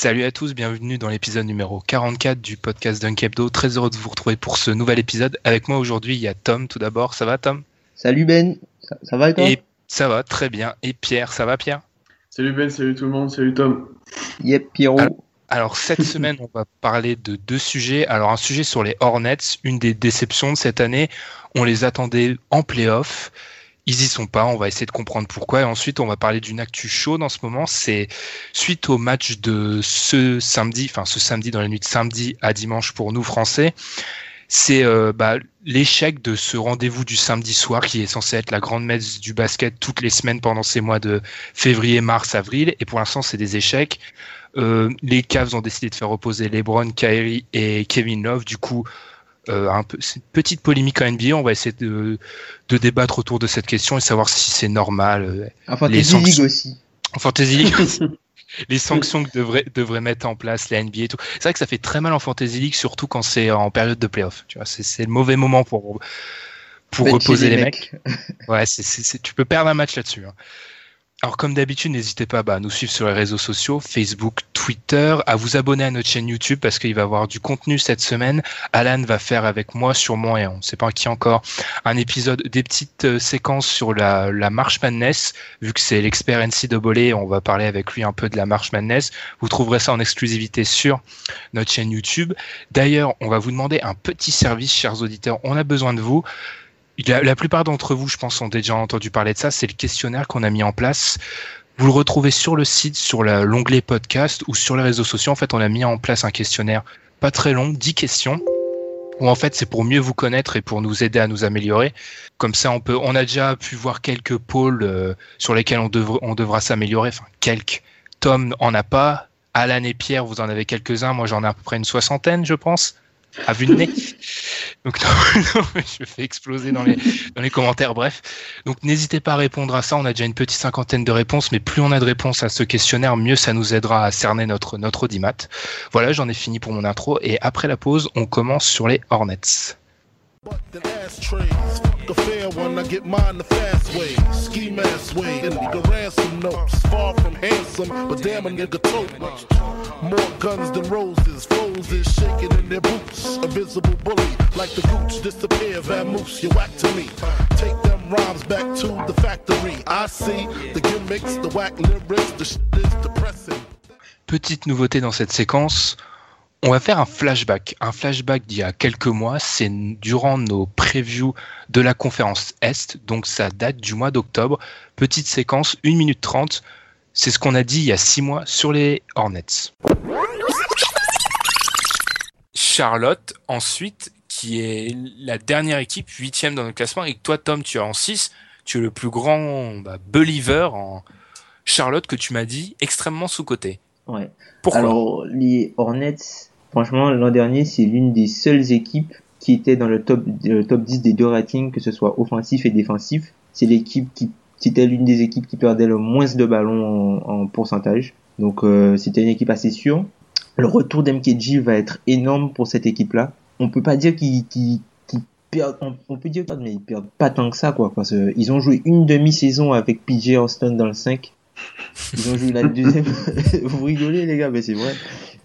Salut à tous, bienvenue dans l'épisode numéro 44 du podcast Dunk Hebdo. Très heureux de vous retrouver pour ce nouvel épisode. Avec moi aujourd'hui, il y a Tom tout d'abord. Ça va Tom? Salut Ben, ça, ça va et toi? Et ça va très bien. Et Pierre, ça va Pierre? Salut Ben, salut tout le monde, salut Tom. Yep, Pierrot. Alors- Alors cette semaine, on va parler de deux sujets. Alors un sujet sur les Hornets, une des déceptions de cette année. On les attendait en playoff. Ils y sont pas. On va essayer de comprendre pourquoi. Et ensuite, on va parler d'une actu chaude en ce moment. C'est suite au match de ce samedi, enfin ce samedi dans la nuit de samedi à dimanche pour nous Français. C'est euh, bah, l'échec de ce rendez-vous du samedi soir qui est censé être la grande messe du basket toutes les semaines pendant ces mois de février, mars, avril. Et pour l'instant, c'est des échecs. Euh, les Cavs ont décidé de faire reposer LeBron, Kyrie et Kevin Love. Du coup, euh, un peu, c'est une petite polémique en NBA. On va essayer de, de débattre autour de cette question et savoir si c'est normal. euh, En Fantasy les sanctions- League aussi. en Fantasy League, les sanctions que devrait, devrait mettre en place la NBA et tout. C'est vrai que ça fait très mal en Fantasy League, surtout quand c'est en période de playoff. Tu vois, c'est, le mauvais moment pour, pour Bencher reposer les mecs. Ouais, c'est- tu peux perdre un match là-dessus. hein. Alors comme d'habitude, n'hésitez pas bah, à nous suivre sur les réseaux sociaux, Facebook, Twitter, à vous abonner à notre chaîne YouTube parce qu'il va y avoir du contenu cette semaine. Alan va faire avec moi sûrement, et on ne sait pas qui encore, un épisode, des petites euh, séquences sur la, la March Madness, vu que c'est l'expert NCAA, on va parler avec lui un peu de la March Madness. Vous trouverez ça en exclusivité sur notre chaîne YouTube. D'ailleurs, on va vous demander un petit service, chers auditeurs. On a besoin de vous. La, la plupart d'entre vous, je pense, ont déjà entendu parler de ça. C'est le questionnaire qu'on a mis en place. Vous le retrouvez sur le site, sur l'onglet podcast ou sur les réseaux sociaux. En fait, on a mis en place un questionnaire pas très long, 10 questions. Où en fait, c'est pour mieux vous connaître et pour nous aider à nous améliorer. Comme ça, on peut, on a déjà pu voir quelques pôles euh, sur lesquels on, devra- on devra s'améliorer. Enfin, quelques. Tom en a pas. Alan et Pierre, vous en avez quelques-uns. Moi, j'en ai à peu près une soixantaine, je pense, à vue de nez. Donc, non, je fais exploser dans les, dans les commentaires. Bref. Donc, n'hésitez pas à répondre à ça. On a déjà une petite cinquantaine de réponses, mais plus on a de réponses à ce questionnaire, mieux ça nous aidera à cerner notre, notre audimat. Voilà, j'en ai fini pour mon intro. Et après la pause, on commence sur les Hornets. One, I get mine the fast way. Ski mask way, and the ransom notes. Far from handsome, but damn a nigga tote. More guns than roses, foes is shaking in their boots. A visible bully, like the gooch, disappear, vamoose, you whack to me. Take them rhymes back to the factory. I see the gimmicks, the whack lyrics, the shit is depressing. Petite nouveauté dans cette séquence, on va faire un flashback. Un flashback d'il y a quelques mois, c'est durant nos previews de la conférence Est, donc ça date du mois d'octobre. Petite séquence, 1 minute 30. C'est ce qu'on a dit il y a 6 mois sur les Hornets. Charlotte, ensuite, qui est la dernière équipe, huitième dans le classement, et que toi, Tom, tu es en 6. Tu es le plus grand bah, believer en Charlotte que tu m'as dit extrêmement sous-coté. Ouais. Pourquoi? Alors, les Hornets, franchement, l'an dernier, c'est l'une des seules équipes qui était dans le top, le top 10 des deux ratings, que ce soit offensif et défensif. C'est l'équipe qui, c'était l'une des équipes qui perdait le moins de ballons en, en pourcentage. Donc, euh, c'était une équipe assez sûre. Le retour d'MKG va être énorme pour cette équipe-là. On peut pas dire qu'ils qu'ils- qu'ils perdent, on, peut dire qu'ils perdent, mais perdent pas tant que ça, quoi, parce que ils ont joué une demi-saison avec PJ Austin dans le 5. Ils ont joué la deuxième, vous rigolez, les gars, mais c'est vrai.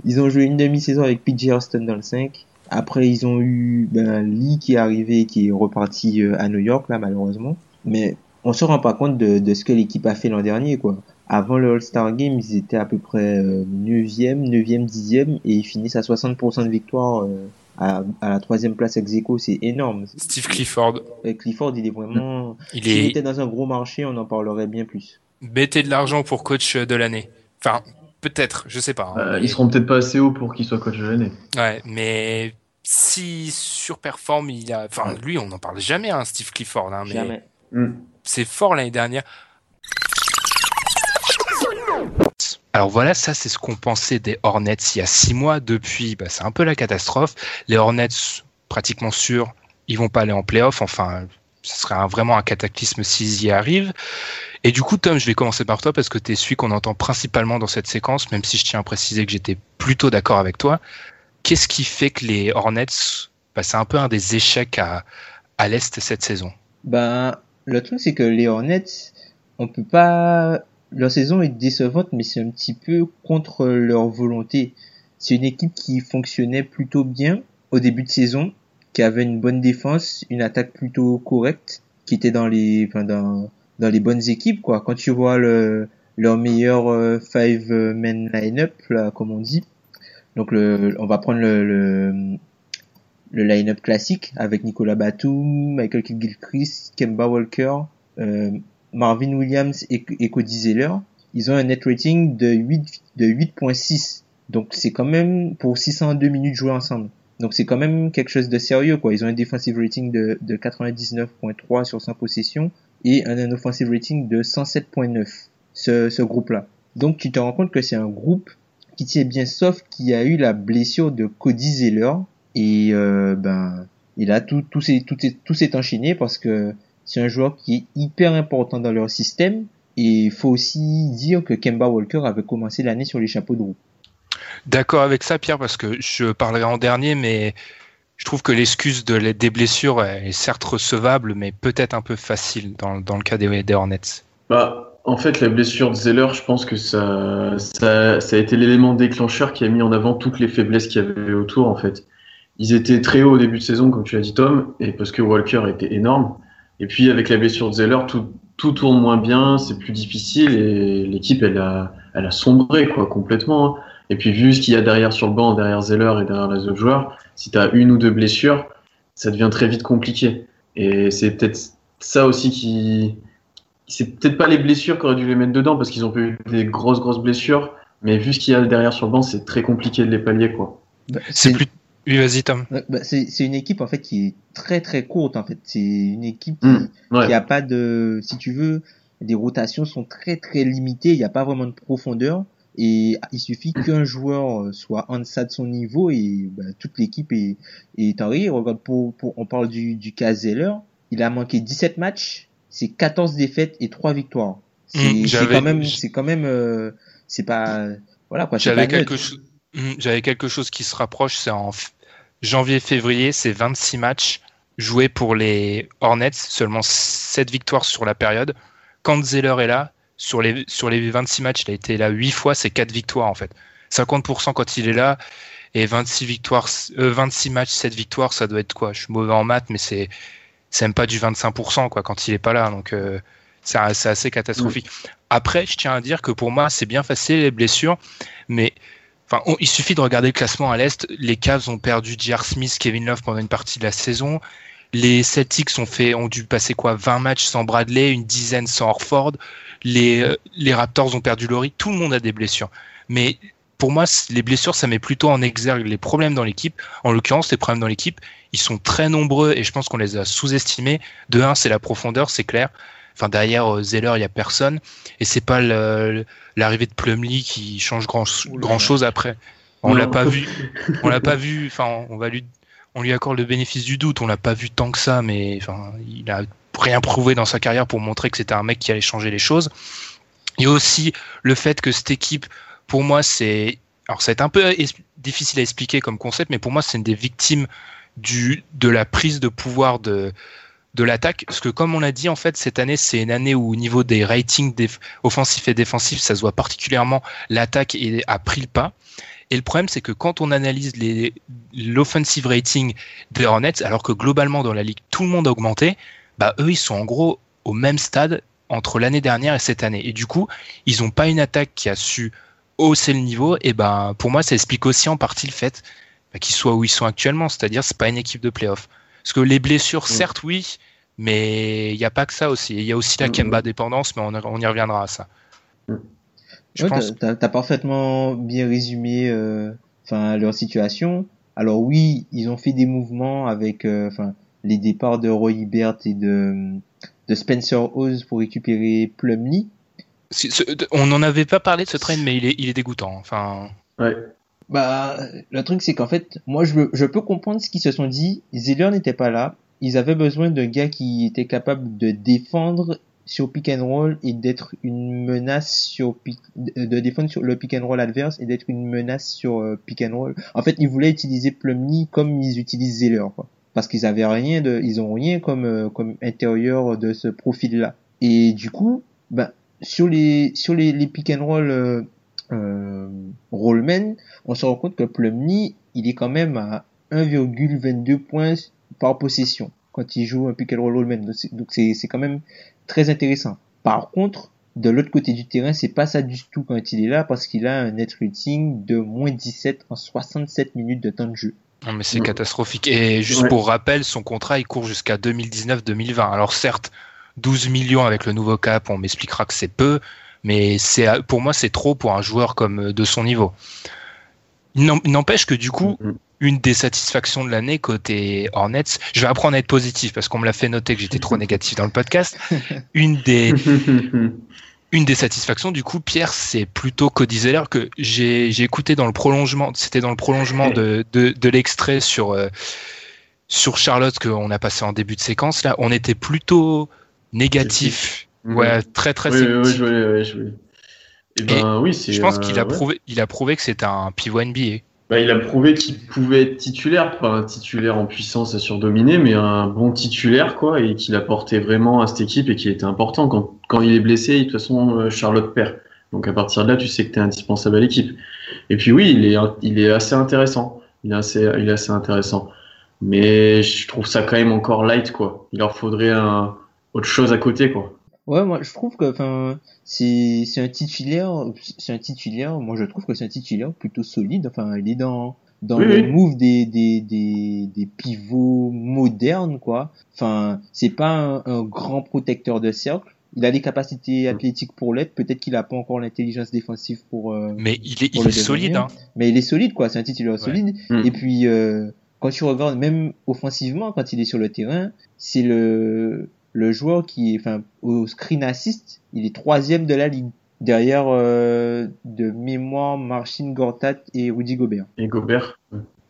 Ils ont joué une demi-saison avec PJ Austin dans le 5. Après, ils ont eu ben, Lee qui est arrivé et qui est reparti euh, à New York, là, malheureusement. Mais on se rend pas compte de, de ce que l'équipe a fait l'an dernier, quoi. Avant le All-Star Game, ils étaient à peu près euh, 9e, 9e, 10e, et ils finissent à 60% de victoire euh, à, à la troisième place ex. C'est énorme. Steve Clifford, Clifford, il est vraiment... il S'il est était dans un gros marché, on en parlerait bien plus. Bêté de l'argent pour coach de l'année. Enfin, peut-être, je sais pas. hein, Euh, mais- ils seront peut-être pas assez hauts pour qu'il soit coach de l'année. Ouais, mais si surperforme, il a. Enfin, lui, on n'en parle jamais, hein, Steve Clifford. Hein, mais Jamais. Hmm. c'est fort l'année dernière. Alors voilà, ça c'est ce qu'on pensait des Hornets il y a six mois. Depuis, bah, c'est un peu la catastrophe. Les Hornets, pratiquement sûrs, ils vont pas aller en playoff. Enfin, ce serait un- vraiment un cataclysme s'ils y arrivent. Et du coup, Tom, je vais commencer par toi parce que tu es celui qu'on entend principalement dans cette séquence, même si je tiens à préciser que j'étais plutôt d'accord avec toi. Qu'est-ce qui fait que les Hornets, bah, c'est un peu un des échecs à, à l'Est cette saison? Ben, le truc, c'est que les Hornets, on peut pas, leur saison est décevante, mais c'est un petit peu contre leur volonté. C'est une équipe qui fonctionnait plutôt bien au début de saison, qui avait une bonne défense, une attaque plutôt correcte, qui était dans les, enfin, dans, dans les bonnes équipes, quoi. Quand tu vois le, leur meilleur euh, five man line-up, là, comme on dit. Donc le, on va prendre le, le, le line-up classique avec Nicolas Batum, Michael Kidd-Gilchrist, Kemba Walker, euh, Marvin Williams et, et Cody Zeller. Ils ont un net rating de 8 de 8.6. Donc c'est quand même pour 602 minutes jouées ensemble. Donc c'est quand même quelque chose de sérieux quoi. Ils ont un defensive rating de, de 99.3 sur 100 possessions et un, offensive rating de 107.9. Ce, groupe-là. Donc tu te rends compte que c'est un groupe qui tient bien sauf qu'il y a eu la blessure de Cody Zeller et euh, ben il a tout tout s'est tout tout s'est enchaîné parce que c'est un joueur qui est hyper important dans leur système et il faut aussi dire que Kemba Walker avait commencé l'année sur les chapeaux de roue. D'accord avec ça, Pierre, parce que je parlerai en dernier, mais je trouve que l'excuse de, des blessures est certes recevable, mais peut-être un peu facile dans, le cas des, Hornets. Bah, en fait, la blessure de Zeller, je pense que ça, a été l'élément déclencheur qui a mis en avant toutes les faiblesses qu'il y avait autour, en fait. Ils étaient très hauts au début de saison, comme tu l'as dit, Tom, et parce que Walker était énorme. Et puis, avec la blessure de Zeller, tout, tourne moins bien, c'est plus difficile, et l'équipe, elle a, elle a sombré, quoi, complètement. hein. Et puis, vu ce qu'il y a derrière sur le banc, derrière Zeller et derrière les autres joueurs, si tu as une ou deux blessures, ça devient très vite compliqué. Et c'est peut-être ça aussi qui. C'est peut-être pas les blessures qu'aurait dû les mettre dedans parce qu'ils ont eu des grosses, grosses blessures. Mais vu ce qu'il y a derrière sur le banc, c'est très compliqué de les pallier, quoi. C'est plus. Oui, vas-y, Tom. Ouais, bah, c'est une équipe en fait qui est très très courte en fait. C'est une équipe qui, Mm, ouais. qui a pas de, si tu veux, les rotations sont très très limitées. Il n'y a pas vraiment de profondeur et il suffit qu'un joueur euh, soit en deçà de son niveau et bah, toute l'équipe est est en rire. Regarde pour, pour on parle du du cas Zeller, il a manqué 17 matchs, c'est 14 défaites et 3 victoires. C'est Mm, c'est quand même c'est quand même euh, c'est pas voilà quoi. J'avais quelque, chose- Hmm, j'avais quelque chose qui se rapproche, c'est en janvier-février, c'est 26 matchs joués pour les Hornets, seulement 7 victoires sur la période. Quand Zeller est là, sur les, sur les 26 matchs, il a été là 8 fois, c'est 4 victoires en fait. 50% quand il est là, et 26, victoires, euh, 26 matchs, 7 victoires, ça doit être quoi? Je suis mauvais en maths, mais c'est même pas du 25% quoi, quand il est pas là, donc euh, c'est assez catastrophique. Après, je tiens à dire que pour moi, c'est bien facile les blessures, mais il suffit de regarder le classement à l'Est. Les Cavs ont perdu J.R. Smith, Kevin Love pendant une partie de la saison. Les Celtics ont fait, ont dû passer quoi, 20 matchs sans Bradley, une dizaine sans Horford. Les, euh, les Raptors ont perdu Laurie. Tout le monde a des blessures. Mais pour moi, les blessures, ça met plutôt en exergue les problèmes dans l'équipe. En l'occurrence, les problèmes dans l'équipe, ils sont très nombreux et je pense qu'on les a sous-estimés. De un, c'est la profondeur, c'est clair. Enfin, derrière Zeller, il y a personne et c'est pas l'arrivée de Plumlee qui change grand, grand chose après. On l'a pas vu. On l'a pas vu. Enfin, on va lui, on lui accorde le bénéfice du doute. On l'a pas vu tant que ça, mais enfin, il a rien prouvé dans sa carrière pour montrer que c'était un mec qui allait changer les choses. Il y a aussi le fait que cette équipe, pour moi, c'est, alors ça va être un peu difficile à expliquer comme concept, mais pour moi, c'est une des victimes du, de la prise de pouvoir de, de l'attaque. Parce que comme on l'a dit, en fait, cette année, c'est une année où au niveau des ratings offensifs et défensifs, ça se voit particulièrement, l'attaque a pris le pas. Et le problème, c'est que quand on analyse l'offensive rating des Hornets, alors que globalement dans la ligue, tout le monde a augmenté, bah eux, ils sont en gros au même stade entre l'année dernière et cette année. Et du coup, ils n'ont pas une attaque qui a su hausser le niveau. Et ben, pour moi, ça explique aussi en partie le fait bah, qu'ils soient où ils sont actuellement. C'est-à-dire, c'est pas une équipe de playoff. Parce que les blessures, mm. certes, oui, mais il n'y a pas que ça aussi. Il y a aussi la mm, Kemba mm. dépendance, mais on, y reviendra à ça. Je pense... T'as as parfaitement bien résumé euh, enfin leur situation. Alors oui, ils ont fait des mouvements avec euh, enfin les départs de Roy Hibbert et de, de Spencer Oz pour récupérer Plumlee. On n'en avait pas parlé de ce train, mais il est, il est dégoûtant. Enfin. Ouais. Bah, le truc, c'est qu'en fait, moi, je, je peux comprendre ce qu'ils se sont dit. Zeller n'était pas là. Ils avaient besoin d'un gars qui était capable de défendre sur pick and roll et d'être une menace sur pick, de défendre sur le pick and roll adverse et d'être une menace sur euh, pick and roll. En fait, ils voulaient utiliser Plumlee comme ils utilisent Zeller, quoi. Parce qu'ils avaient rien de, ils ont rien comme, euh, intérieur de ce profil-là. Et du coup, ben, sur les, sur les, pick and roll, euh, euh rollman, on se rend compte que Plumlee, il est quand même à 1,22 points par possession quand il joue un pick and roll rollman. Donc c'est, c'est quand même très intéressant. Par contre, de l'autre côté du terrain, c'est pas ça du tout quand il est là parce qu'il a un net rating de moins 17 en 67 minutes de temps de jeu. Non, mais c'est catastrophique. Et juste pour rappel, son contrat, il court jusqu'à 2019-2020. Alors certes, 12 millions avec le nouveau cap, on m'expliquera que c'est peu, mais c'est pour moi, c'est trop pour un joueur comme de son niveau. Il n'empêche que du coup, mm-hmm une des satisfactions de l'année côté Hornets. Je vais apprendre à être positif parce qu'on me l'a fait noter que j'étais trop négatif dans le podcast. Une des une des satisfactions du coup, Pierre, c'est plutôt Cody Zeller que j'ai écouté dans le prolongement. C'était dans le prolongement de, de, l'extrait sur euh, sur Charlotte qu'on a passé en début de séquence. Là, on était plutôt négatif. Ouais, très très. Oui, oui, oui, oui, Et ben, oui, je pense qu'il a euh, prouvé, il a prouvé que c'était un pivot NBA. Bah, il a prouvé qu'il pouvait être titulaire, pas un titulaire en puissance à surdominer, mais un bon titulaire, quoi, et qu'il apportait vraiment à cette équipe et qu'il était important. Quand, quand il est blessé, de toute façon, euh, Charlotte perd. Donc à partir de là, tu sais que tu es indispensable à l'équipe. Et puis oui, il est, il est assez intéressant. Il est assez, il est assez intéressant. Mais je trouve ça quand même encore light, quoi. Il leur faudrait un, autre chose à côté, quoi. Ouais, moi je trouve que enfin c'est c'est un titulaire, c'est un titulaire. Moi je trouve que c'est un titulaire plutôt solide. Enfin, il est dans dans le move des, des, des, des pivots modernes, quoi. Enfin, c'est pas un, grand protecteur de cercle. Il a les capacités athlétiques pour l'être. Peut-être qu'il a pas encore l'intelligence défensive pour. Euh, mais il est, il est solide, hein. Mais il est solide, quoi. C'est un titulaire solide. Mm. Et puis, euh, quand tu regardes, même offensivement, quand il est sur le terrain, c'est le le joueur qui est, enfin, au screen assist, il est troisième de la ligue. Derrière euh, de mémoire Marcin Gortat et Rudy Gobert. Et Gobert.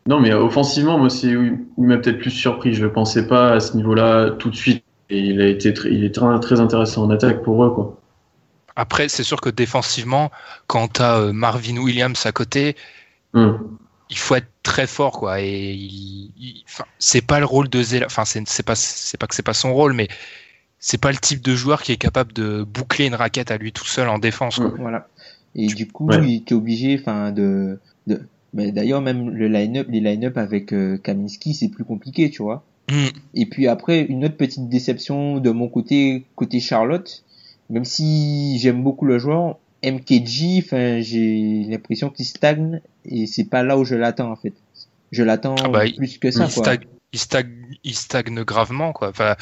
Non, mais offensivement, moi, c'est où il m'a peut-être plus surpris. Je ne pensais pas à ce niveau-là tout de suite. Et il a été très, il est très, très intéressant en attaque pour eux, quoi. Après, c'est sûr que défensivement, quand tu as euh, Marvin Williams à côté, hum il faut être très fort quoi. Et il, c'est pas le rôle de Zela enfin c'est pas c'est pas que c'est pas son rôle mais c'est pas le type de joueur qui est capable de boucler une raquette à lui tout seul en défense quoi. voilà. Et du coup il était obligé enfin de, de mais d'ailleurs même le line-up les line-up avec euh, Kaminski c'est plus compliqué tu vois. Mm. et puis après une autre petite déception de mon côté côté Charlotte. Même si j'aime beaucoup le joueur MKG, enfin, j'ai l'impression qu'il stagne et c'est pas là où je l'attends en fait. Je l'attends ah bah, plus que ça. Il, Stagne, il, stagne, il stagne gravement quoi. Enfin,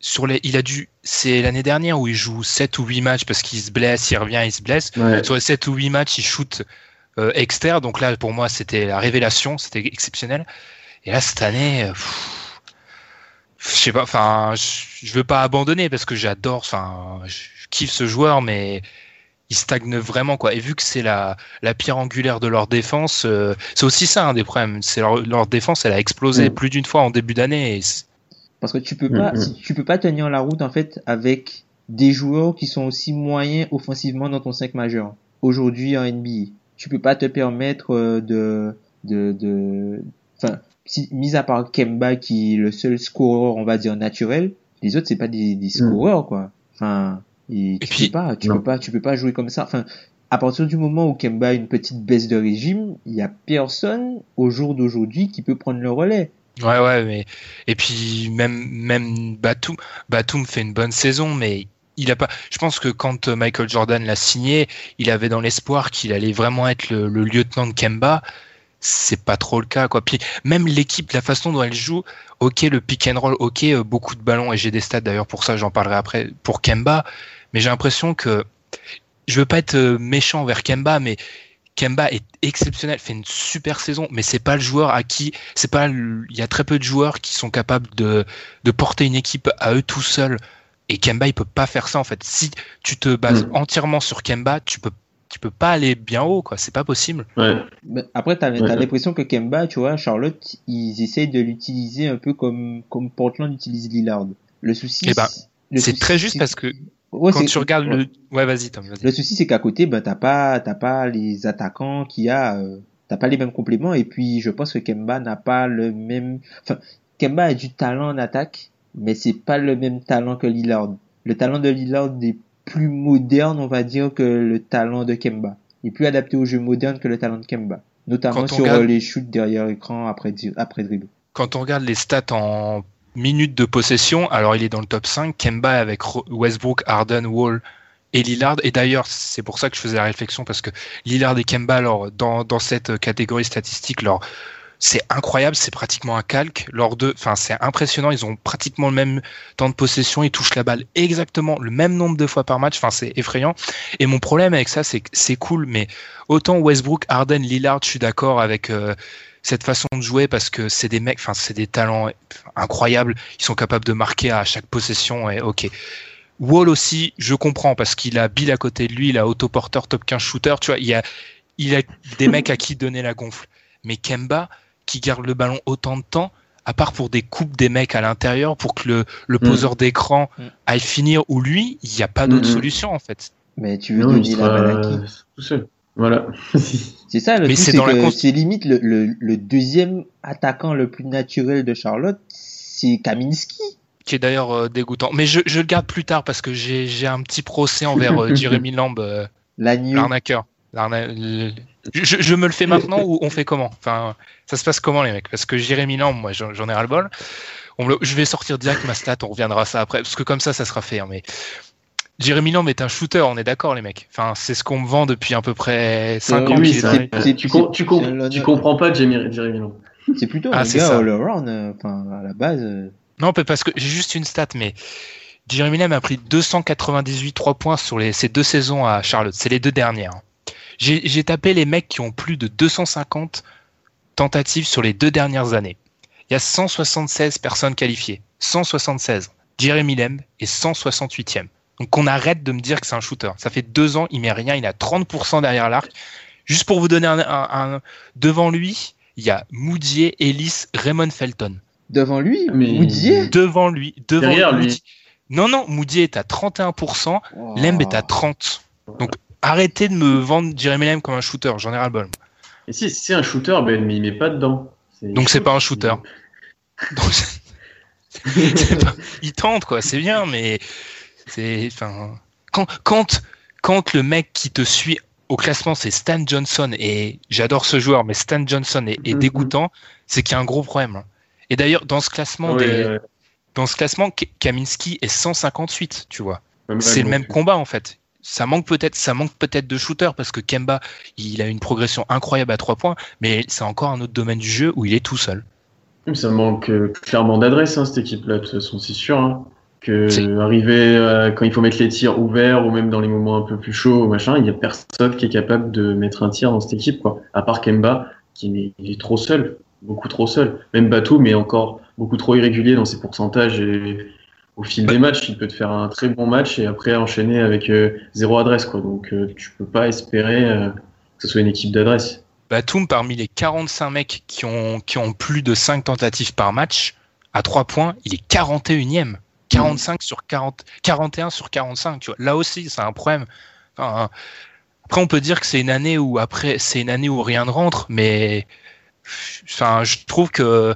sur les, il a dû, c'est l'année dernière où il joue 7 ou 8 matchs parce qu'il se blesse, il revient, il se blesse. Sur les 7 ou 8 matchs, il shoot euh, Exter. Donc là, pour moi, c'était la révélation, c'était exceptionnel. Et là, cette année, pff, je sais pas, enfin, je, veux pas abandonner parce que j'adore, enfin, je kiffe ce joueur, mais il stagne vraiment quoi. Et vu que c'est la, la pierre angulaire de leur défense, euh, c'est aussi ça un des problèmes. C'est leur, leur défense, elle a explosé Mm. plus d'une fois en début d'année. et Parce que tu peux pas, Mhm. si- tu peux pas tenir la route en fait avec des joueurs qui sont aussi moyens offensivement dans ton 5 majeur. Aujourd'hui en NBA, tu peux pas te permettre euh, de, de, de, enfin, si, mis à part Kemba qui est le seul scoreur, on va dire naturel, les autres c'est pas des, des scoreurs quoi. Enfin, et tu puis- peux pas, tu non. peux pas, tu peux pas jouer comme ça. Enfin, à partir du moment où Kemba a une petite baisse de régime, il y a personne au jour d'aujourd'hui qui peut prendre le relais. Ouais, ouais, mais et puis même même Batum, Batum fait une bonne saison, mais il a pas. Je pense que quand euh, Michael Jordan l'a signé, il avait dans l'espoir qu'il allait vraiment être le, le lieutenant de Kemba. C'est pas trop le cas, quoi. Puis même l'équipe, la façon dont elle joue, ok, le pick and roll, ok, euh, beaucoup de ballons et j'ai des stats d'ailleurs pour ça, j'en parlerai après pour Kemba. Mais j'ai l'impression que je veux pas être euh, méchant vers Kemba, mais Kemba est exceptionnel, fait une super saison, mais c'est pas le joueur à qui, c'est pas, il y a très peu de joueurs qui sont capables de, de porter une équipe à eux tout seuls. Et Kemba, il peut pas faire ça en fait. Si tu te bases Mm. entièrement sur Kemba, tu peux, tu peux pas aller bien haut, quoi. C'est pas possible. Ouais. Après, t'as Ouais. as, l'impression que Kemba, tu vois, Charlotte, ils essayent de l'utiliser un peu comme, comme Portland utilise Lillard. Le souci, Eh ben, c'est très juste parce que Ouais, quand tu regardes ouais. le, ouais, vas-y, Tom. Le souci, c'est qu'à côté, ben, t'as pas, t'as pas les attaquants qu'il y a, euh, t'as pas les mêmes compléments, et puis, je pense que Kemba n'a pas le même, enfin, Kemba a du talent en attaque, mais c'est pas le même talent que Lillard. Le talent de Lillard est plus moderne, on va dire, que le talent de Kemba. Il est plus adapté au jeu moderne que le talent de Kemba. Notamment Quand on sur regarde- euh, les shoots derrière écran après, après dribble. quand on regarde les stats en minutes de possession, alors il est dans le top 5, Kemba avec Ro- Westbrook, Harden, Wall et Lillard. Et d'ailleurs, c'est pour ça que je faisais la réflexion, parce que Lillard et Kemba, alors, dans, dans cette catégorie statistique, leur, c'est incroyable, c'est pratiquement un calque. Leurs deux, enfin, c'est impressionnant, ils ont pratiquement le même temps de possession, ils touchent la balle exactement le même nombre de fois par match, enfin, c'est effrayant. Et mon problème avec ça, c'est que c'est cool, mais autant Westbrook, Harden, Lillard, je suis d'accord avec euh, cette façon de jouer parce que c'est des mecs, enfin, c'est des talents incroyables, ils sont capables de marquer à chaque possession, et ok. Wall aussi, je comprends parce qu'il a Bill à côté de lui, il a autoporteur top 15 shooter, tu vois, il y a, il a des mecs à qui donner la gonfle. Mais Kemba, qui garde le ballon autant de temps, à part pour des coupes des mecs à l'intérieur, pour que le, le Mm. poseur d'écran Mm. aille finir ou lui, il n'y a pas d'autre Mm, solution en fait. Mais tu veux Non, donner la balle à qui sera tout seul. Voilà. C'est ça le Mais c'est c'est dans la que cons- c'est limite le, le, le deuxième attaquant le plus naturel de Charlotte, c'est Kaminski. Qui est d'ailleurs euh, dégoûtant. Mais je, je le garde plus tard parce que j'ai un petit procès envers euh, Jeremy Lamb, euh, l'arnaqueur. Je, je me le fais maintenant ou on fait comment? Enfin, ça se passe comment les mecs? Parce que Jérémy Lamb, moi j'en ai ras le bol. On me le- je vais sortir direct ma stat, on reviendra à ça après, parce que comme ça, ça sera fait. hein, mais Jérémy Lamb est un shooter, on est d'accord les mecs. Enfin, c'est ce qu'on me vend depuis à peu près 5 Euh, ans oui, tu, com- tu, com- comprends pas Jeremy, Jeremy Lamb. C'est plutôt Ah, un c'est gars ça. all around. euh, Enfin, à la base. euh, Non, parce que j'ai juste une stat, mais Jeremy Lamb a pris 298 3 points sur les, ces deux saisons à Charlotte. C'est les deux dernières. J'ai tapé les mecs qui ont plus de 250 tentatives sur les deux dernières années. Il y a 176 personnes qualifiées. 176. Jeremy Lamb est 168e. Donc on arrête de me dire que c'est un shooter. Ça fait deux ans, il met rien, il a 30% derrière l'arc. Juste pour vous donner un, un- un- devant lui, il y a Moudier, Ellis, Raymond Felton Devant lui, Mais- Moudier? devant lui, devant Derrière lui. Moody. Non, non, Moody est à 31%, Oh. Lemb est à 30%. Donc arrêtez de me vendre Jeremy Lemb comme un shooter, j'en ai ras le bol. Et si c'est un shooter, ben, mais il met pas dedans. Donc c'est pas un shooter. Donc, c'est pas- il tente quoi, c'est bien, mais c'est enfin quand quand quand le mec qui te suit au classement c'est Stan Johnson et j'adore ce joueur, mais Stan Johnson est, est Mhm. dégoûtant, c'est qu'il y a un gros problème. Et d'ailleurs dans ce classement Ouais, des, ouais. dans ce classement Kaminski est 158, tu vois. C'est le même combat en fait. Ça manque peut-être, ça manque peut-être de shooter parce que Kemba, il a une progression incroyable à trois points, mais c'est encore un autre domaine du jeu où il est tout seul. Ça manque euh, clairement d'adresse, hein, cette équipe-là, de toute façon, c'est sûr. hein. Que arriver euh, quand il faut mettre les tirs ouverts ou même dans les moments un peu plus chauds, machin, il y a personne qui est capable de mettre un tir dans cette équipe, quoi. À part Kemba, qui est, il est trop seul, beaucoup trop seul. Même Batum, mais encore beaucoup trop irrégulier dans ses pourcentages et au fil des matchs, il peut te faire un très bon match et après enchaîner avec euh, zéro adresse, quoi. Donc euh, tu peux pas espérer euh, que ce soit une équipe d'adresse. Batum, parmi les 45 mecs qui ont, qui ont plus de 5 tentatives par match, à 3 points, il est 41e. 45 sur 40, 41 sur 45, tu vois. Là aussi, c'est un problème. Après, on peut dire que c'est une année où après, c'est une année où rien ne rentre, mais enfin, je trouve que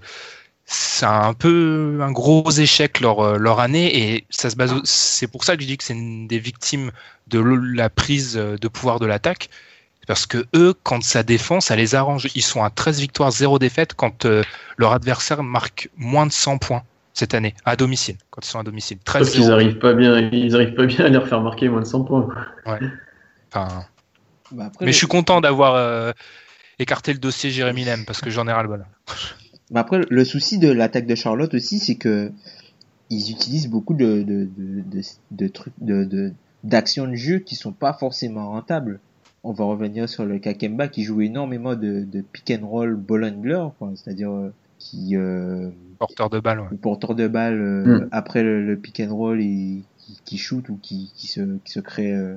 c'est un peu un gros échec leur, euh, leur année et ça se base. C'est pour ça que je dis que c'est une des victimes de la prise de pouvoir de l'attaque. Parce que eux, quand ça défend, ça les arrange. Ils sont à 13 victoires, 0 défaites quand euh, leur adversaire marque moins de 100 points cette année, à domicile, quand ils sont à domicile. 13 Parce qu'ils arrivent pas bien, ils arrivent pas bien à les refaire marquer moins de 100 points. enfin, Bah, après, mais je suis content d'avoir euh, écarté le dossier Jérémy Lem parce que j'en ai ras le bol. Mais après, le souci de l'attaque de Charlotte aussi, c'est que ils utilisent beaucoup de, de, de, de, de trucs, de, de, d'actions de jeu qui sont pas forcément rentables. On va revenir sur le Kakemba qui joue énormément de, de pick and roll ball handler, quoi, c'est-à-dire euh, qui euh, Porteur de balle, ouais. porteur de balle euh, Mm. après le, le pick and roll et qui, qui shoot ou qui, qui se qui se crée euh,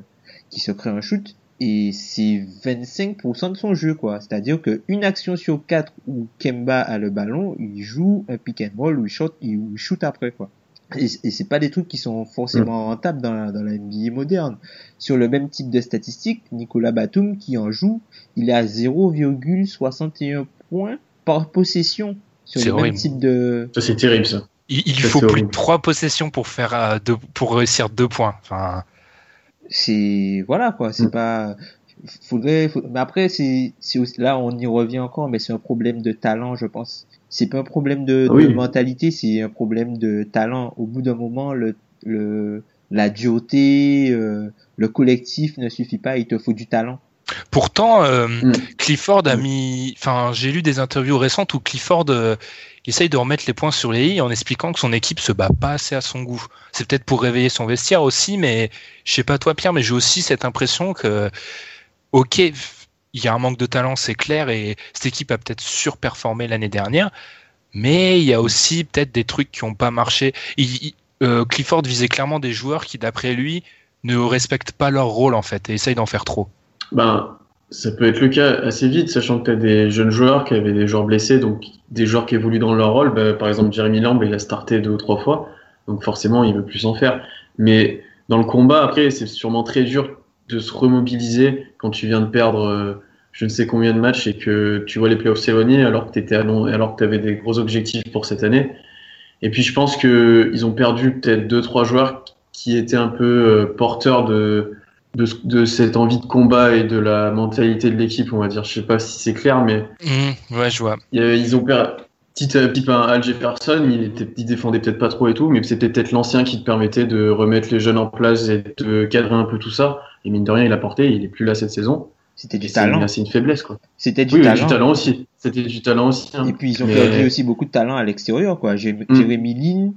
qui se crée un shoot et c'est 25% de son jeu quoi c'est-à-dire que une action sur quatre où Kemba a le ballon il joue un pick and roll ou il shoot il, shoot après quoi et, et c'est pas des trucs qui sont forcément rentables dans la, dans la NBA moderne sur le même type de statistiques Nicolas Batum qui en joue il est à 0,61 points par possession sur le même type de Ça, c'est terrible, ça. Il, il Ça, faut plus horrible. de 3 possessions pour faire euh, deux, pour réussir deux points. Enfin, c'est voilà quoi c'est Mm. pas faudrait faut- mais après c'est c'est aussi là on y revient encore mais c'est un problème de talent je pense c'est pas un problème de, Ah oui. de mentalité c'est un problème de talent au bout d'un moment le le la dureté euh, le collectif ne suffit pas il te faut du talent Pourtant, euh, Mm. Clifford a Mm. mis. Enfin, j'ai lu des interviews récentes où Clifford euh, essaye de remettre les points sur les i en expliquant que son équipe se bat pas assez à son goût. C'est peut-être pour réveiller son vestiaire aussi, mais je sais pas toi Pierre, mais j'ai aussi cette impression que, ok, il y a un manque de talent, c'est clair, et cette équipe a peut-être surperformé l'année dernière, mais il y a aussi peut-être des trucs qui ont pas marché. Il- il- euh, Clifford visait clairement des joueurs qui, d'après lui, ne respectent pas leur rôle en fait et essayent d'en faire trop. Ben, ça peut être le cas assez vite, sachant que tu as des jeunes joueurs qui avaient des joueurs blessés, donc des joueurs qui évoluent dans leur rôle. Ben, par exemple, Jeremy Lamb, il a starté deux ou trois fois, donc forcément, il veut plus en faire. Mais dans le combat, après, c'est sûrement très dur de se remobiliser quand tu viens de perdre euh, je ne sais combien de matchs et que tu vois les playoffs s'éloigner alors que tu alors que avais des gros objectifs pour cette année. Et puis, je pense que ils ont perdu peut-être deux, trois joueurs qui étaient un peu euh, porteurs de, de, de cette envie de combat et de la mentalité de l'équipe, on va dire. Je sais pas si c'est clair, mais Mmh, ouais, je vois. ils ont perdu. Petit, euh, petit un Al Jefferson, il, était, il défendait peut-être pas trop et tout, mais c'était peut-être l'ancien qui te permettait de remettre les jeunes en place et de cadrer un peu tout ça. Et mine de rien, il a porté, il est plus là cette saison. c'était du C'est talent c'est une faiblesse, quoi. c'était du Oui, talent du talent aussi. C'était du talent aussi. hein. et puis ils ont Mais- perdu aussi beaucoup de talent à l'extérieur quoi Jé- Mm. Jérémy Lin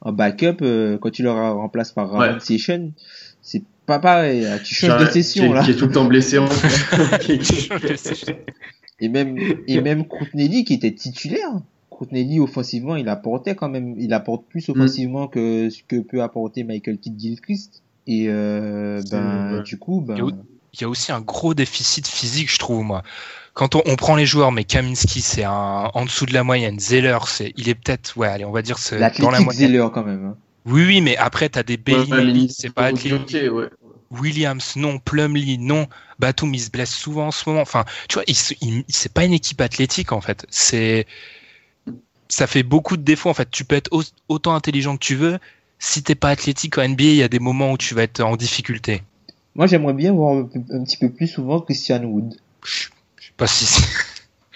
en backup euh, quand tu le remplaces par Ramon Ouais. Session c'est pas pareil là. tu changes de Qui est- session là Qui est tout le temps blessé en Et même, et même Croutnelli qui était titulaire. Croutnelli offensivement, il apportait quand même, il apporte plus Mm. offensivement que ce que peut apporter Michael Kidd Gilchrist. Et euh, ben ouais. du coup, ben Il y a aussi un gros déficit physique, je trouve, moi. Quand on, on prend les joueurs, mais Kaminski, c'est un, en dessous de la moyenne. Zeller, c'est, il est peut-être, ouais, allez, on va dire, c'est dans la l'athlétique moyenne. Zeller quand même. hein. Oui, oui, mais après, t'as des Bailey, c'est pas. Williams, non. Plumlee, non. Batum, il se blesse souvent en ce moment. Enfin, tu vois, c'est pas une équipe athlétique, en fait. C'est, ça fait beaucoup de défauts, en fait. Tu peux être au- autant intelligent que tu veux. Si t'es pas athlétique en NBA, il y a des moments où tu vas être en difficulté. Moi, j'aimerais bien voir un, petit peu plus souvent Christian Wood. Je je sais pas si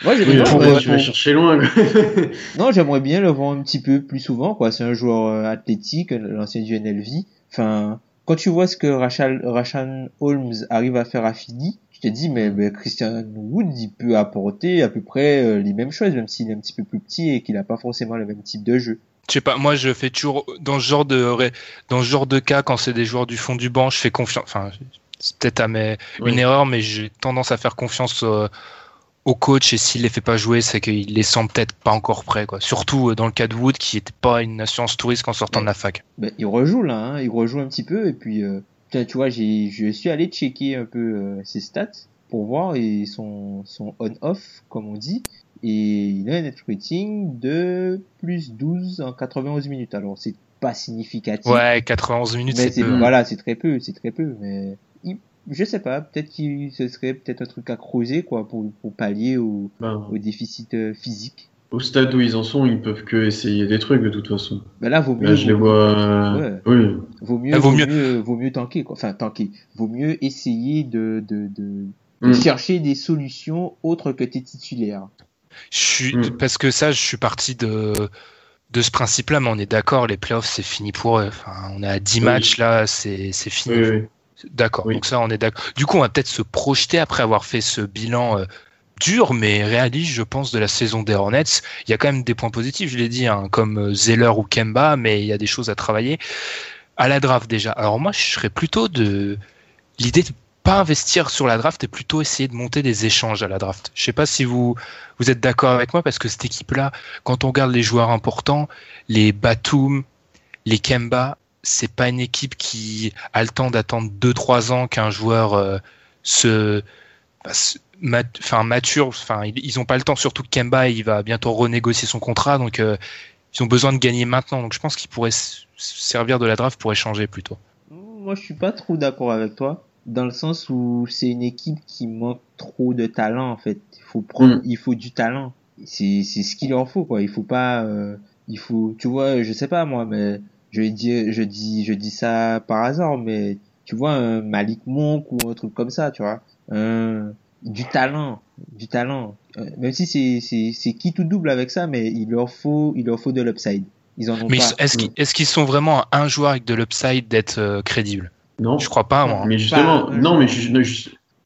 Moi, Oui, bien, pour- ouais, tu vas chercher loin, non, j'aimerais bien le voir un petit peu plus souvent, quoi. C'est un joueur euh, athlétique, l'ancien du NLV. Enfin, quand tu vois ce que Rachel, Rashan Holmes arrive à faire à Philly, je te dis, mais, mais Christian Wood, il peut apporter à peu près euh, les mêmes choses, même s'il est un petit peu plus petit et qu'il n'a pas forcément le même type de jeu. Je sais pas, moi je fais toujours dans ce genre de dans ce genre de cas quand c'est des joueurs du fond du banc, je fais confiance. Enfin, c'est peut-être à mes... une erreur, mais j'ai tendance à faire confiance euh, au coach et s'il les fait pas jouer, c'est qu'il les sent peut-être pas encore prêts, quoi. Surtout euh, dans le cas de Wood qui était pas une assurance touriste en sortant de la fac. Ben, il rejoue là, hein, il rejoue un petit peu et puis euh, tu vois, j'ai je suis allé checker un peu ses stats pour voir et son son on-off comme on dit et il a un net rating de plus 12 en 91 minutes. Alors c'est pas significatif. Ouais, 91 minutes, c'est peu. Voilà, c'est très peu, c'est très peu, mais je sais pas, peut-être qu'il ce serait peut-être un truc à creuser quoi pour, pour pallier au, ben. au déficit euh, physique. Au stade où ils en sont, ils peuvent que essayer des trucs de toute façon. Ben là, vaut mieux. Là, je les vois. Ouais. Oui. Vaut mieux, ah, vaut, mieux... vaut mieux tanker quoi. Enfin, tanker. Vaut mieux essayer de de, de, de mm. chercher des solutions autres que tes titulaires. Je suis mm. parce que ça, je suis parti de de ce principe-là, mais on est d'accord, les playoffs, c'est fini pour eux. Enfin, on est à 10 matchs là, c'est fini. Oui, D'accord. Donc ça, on est d'accord. Du coup, on va peut-être se projeter après avoir fait ce bilan euh, dur mais réaliste, je pense, de la saison des Hornets. Il y a quand même des points positifs, je l'ai dit, hein, comme euh, Zeller ou Kemba, mais il y a des choses à travailler. À la draft déjà. Alors moi, je serais plutôt de l'idée de pas investir sur la draft et plutôt essayer de monter des échanges à la draft. Je sais pas si vous vous êtes d'accord avec moi parce que cette équipe-là, quand on regarde les joueurs importants, les Batum, les Kemba, c'est pas une équipe qui a le temps d'attendre 2-3 ans qu'un joueur euh, se, enfin mature. Enfin, ils ont pas le temps. Surtout que Kemba, il va bientôt renégocier son contrat, donc euh, ils ont besoin de gagner maintenant. Donc je pense qu'ils pourraient servir de la draft pour échanger plutôt. Moi, je suis pas trop d'accord avec toi dans le sens où c'est une équipe qui manque trop de talent en fait. Il faut prendre, mm. il faut du talent. C'est c'est ce qu'il leur faut quoi. Il faut pas, euh, il faut, tu vois, je sais pas moi, mais je dis, je dis, je dis ça par hasard, mais tu vois, un Malik Monk ou un truc comme ça, tu vois, du talent, du talent. Euh, même si c'est, c'est, c'est qui tout double avec ça, mais il leur faut, il leur faut de l'upside. Ils en ont mais est-ce qu'ils, est-ce qu'ils sont vraiment un joueur avec de l'upside d'être euh, crédible? Non. Je crois pas, moi. Mais justement, non, mais,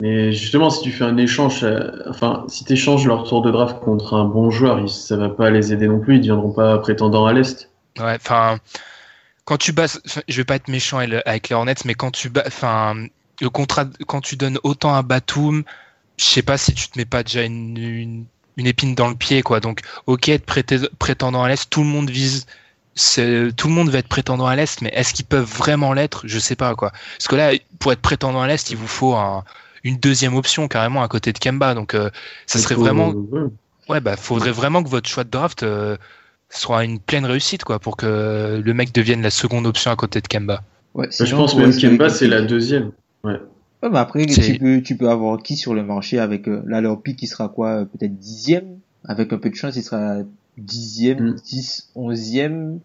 mais justement, si tu fais un échange, euh, enfin, si tu échanges leur tour de draft contre un bon joueur, ça va pas les aider non plus. Ils ne deviendront pas prétendants à l'Est. Ouais, enfin, quand tu bats, je vais pas être méchant avec les Hornets, mais quand tu enfin, le contrat, quand tu donnes autant à Batum, je sais pas si tu te mets pas déjà une, une, épine dans le pied, quoi. Donc, ok, être prétendant à l'Est, tout le monde vise, tout le monde va être prétendant à l'Est, mais est-ce qu'ils peuvent vraiment l'être? Je sais pas, quoi. Parce que là, pour être prétendant à l'Est, il vous faut une deuxième option carrément à côté de Kemba. Donc, euh, ça serait vraiment, ouais, bah, faudrait vraiment que votre choix de draft, euh, soit une pleine réussite quoi pour que le mec devienne la seconde option à côté de Kemba. Ouais, je pense même Kemba c'est la deuxième. Ouais. Ouais, mais après tu peux tu peux avoir qui sur le marché avec euh, là leur pic qui sera quoi peut-être dixième? Avec un peu de chance il sera dixième, mm. dix, onzième.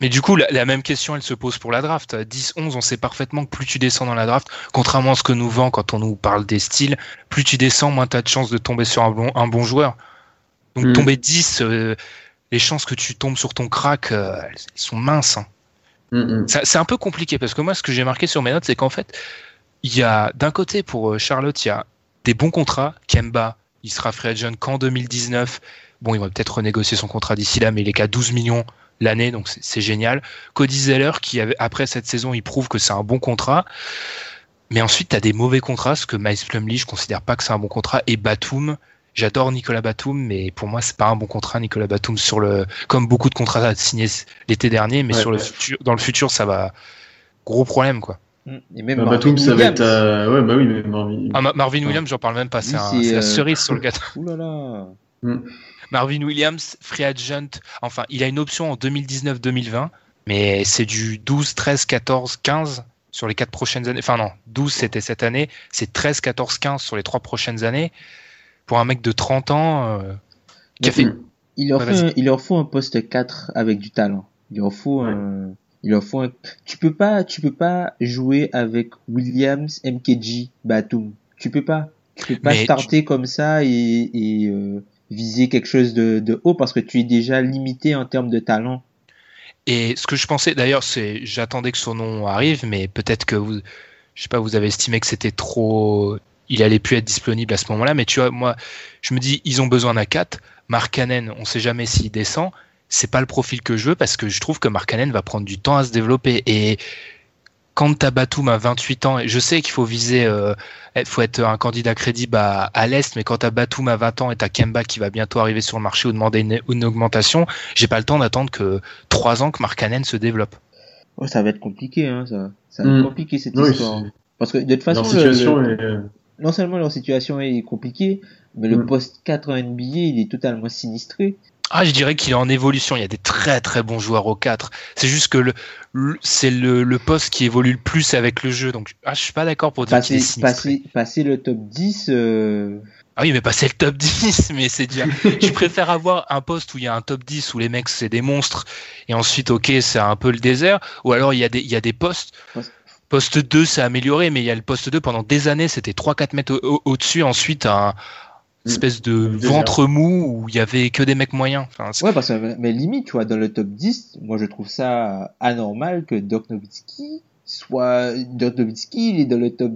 Mais du coup, la, même question, elle se pose pour la draft. 10, 11, on sait parfaitement que plus tu descends dans la draft, contrairement à ce que nous vend quand on nous parle des styles, plus tu descends, moins tu as de chances de tomber sur un bon, un bon joueur. Donc mm. tomber 10, les chances que tu tombes sur ton crack, euh, elles sont minces. Hein. Mm, mm. C'est un peu compliqué parce que moi, ce que j'ai marqué sur mes notes, c'est qu'en fait, il y a d'un côté pour euh, Charlotte, il y a des bons contrats. Kemba, il sera free agent qu'en 2019. Bon, il va peut-être renégocier son contrat d'ici là, mais il est qu'à 12 millions l'année, donc c'est génial. Cody Zeller, qui avait, après cette saison, il prouve que c'est un bon contrat. Mais ensuite, tu as des mauvais contrats, ce que Miles Plumlee, je considère pas que c'est un bon contrat, et Batum, J'adore Nicolas Batum, mais pour moi, c'est pas un bon contrat, Nicolas Batum, sur le, comme beaucoup de contrats à signer l'été dernier, mais sur le futur, dans le futur, ça va, gros problème, quoi. Mm. Et même bah, Batum, ça va être, ouais, bah oui, mais Marvin. Ah, Marvin Williams, j'en parle même pas, c'est la euh, cerise sur le gâteau. Ouh là là. Mm. Marvin Williams, free agent, enfin, il a une option en 2019-2020, mais c'est du 12, 13, 14, 15 sur les quatre prochaines années. Enfin, non, 12 c'était cette année, c'est 13, 14, 15 sur les trois prochaines années pour un mec de 30 ans euh, qui a fait... Il leur, faut un, il leur faut un poste 4 avec du talent. Il leur faut un... Il leur faut un... Tu peux pas, tu peux pas jouer avec Williams, MKG, Batum. Tu peux pas. Tu peux pas starter comme ça et, et euh, viser quelque chose de, de haut parce que tu es déjà limité en termes de talent. Et ce que je pensais, d'ailleurs, c'est, j'attendais que son nom arrive, mais peut-être que vous, je sais pas, vous avez estimé que c'était trop il allait plus être disponible à ce moment-là. Mais tu vois, moi, je me dis, ils ont besoin d'un 4. Mark Cannon, on sait jamais s'il descend. c'est pas le profil que je veux parce que je trouve que Markkanen va prendre du temps à se développer. Et quand t'as Batum à 28 ans, et je sais qu'il faut viser, euh, il faut être un candidat crédible à, à l'Est, mais quand t'as Batum à 20 ans et t'as Kemba qui va bientôt arriver sur le marché ou demander une, une augmentation, j'ai pas le temps d'attendre que 3 ans que Markkanen se développe. Ouais, ça va être compliqué, hein, ça. Ça va être Mm. compliqué cette Oui, histoire. Parce que de toute façon, Leur le- situation le- est. non seulement leur situation est compliquée, mais le Mm. poste 4 en NBA, il est totalement sinistré. Ah, je dirais qu'il est en évolution. Il y a des très très bons joueurs au 4. C'est juste que le, le- c'est le, le poste qui évolue le plus avec le jeu. Donc, ah, je suis pas d'accord pour dire qu'il est Passer, sinistré. passer, passer le top 10, euh, Ah oui, mais passer le top 10, mais c'est déjà. tu préfères avoir un poste où il y a un top 10 où les mecs c'est des monstres et ensuite, ok, c'est un peu le désert, ou alors il y a des, il y a des postes. Poste- Poste 2, c'est amélioré, mais il y a le poste 2 pendant des années, c'était 3-4 mètres au- au- au-dessus. ensuite, un une espèce de ventre mou où il y avait que des mecs moyens. Enfin, Ouais, parce que, mais limite, tu vois, dans le top 10, moi je trouve ça anormal que Dirk Nowitzki soit, Dirk Nowitzki, il est dans le top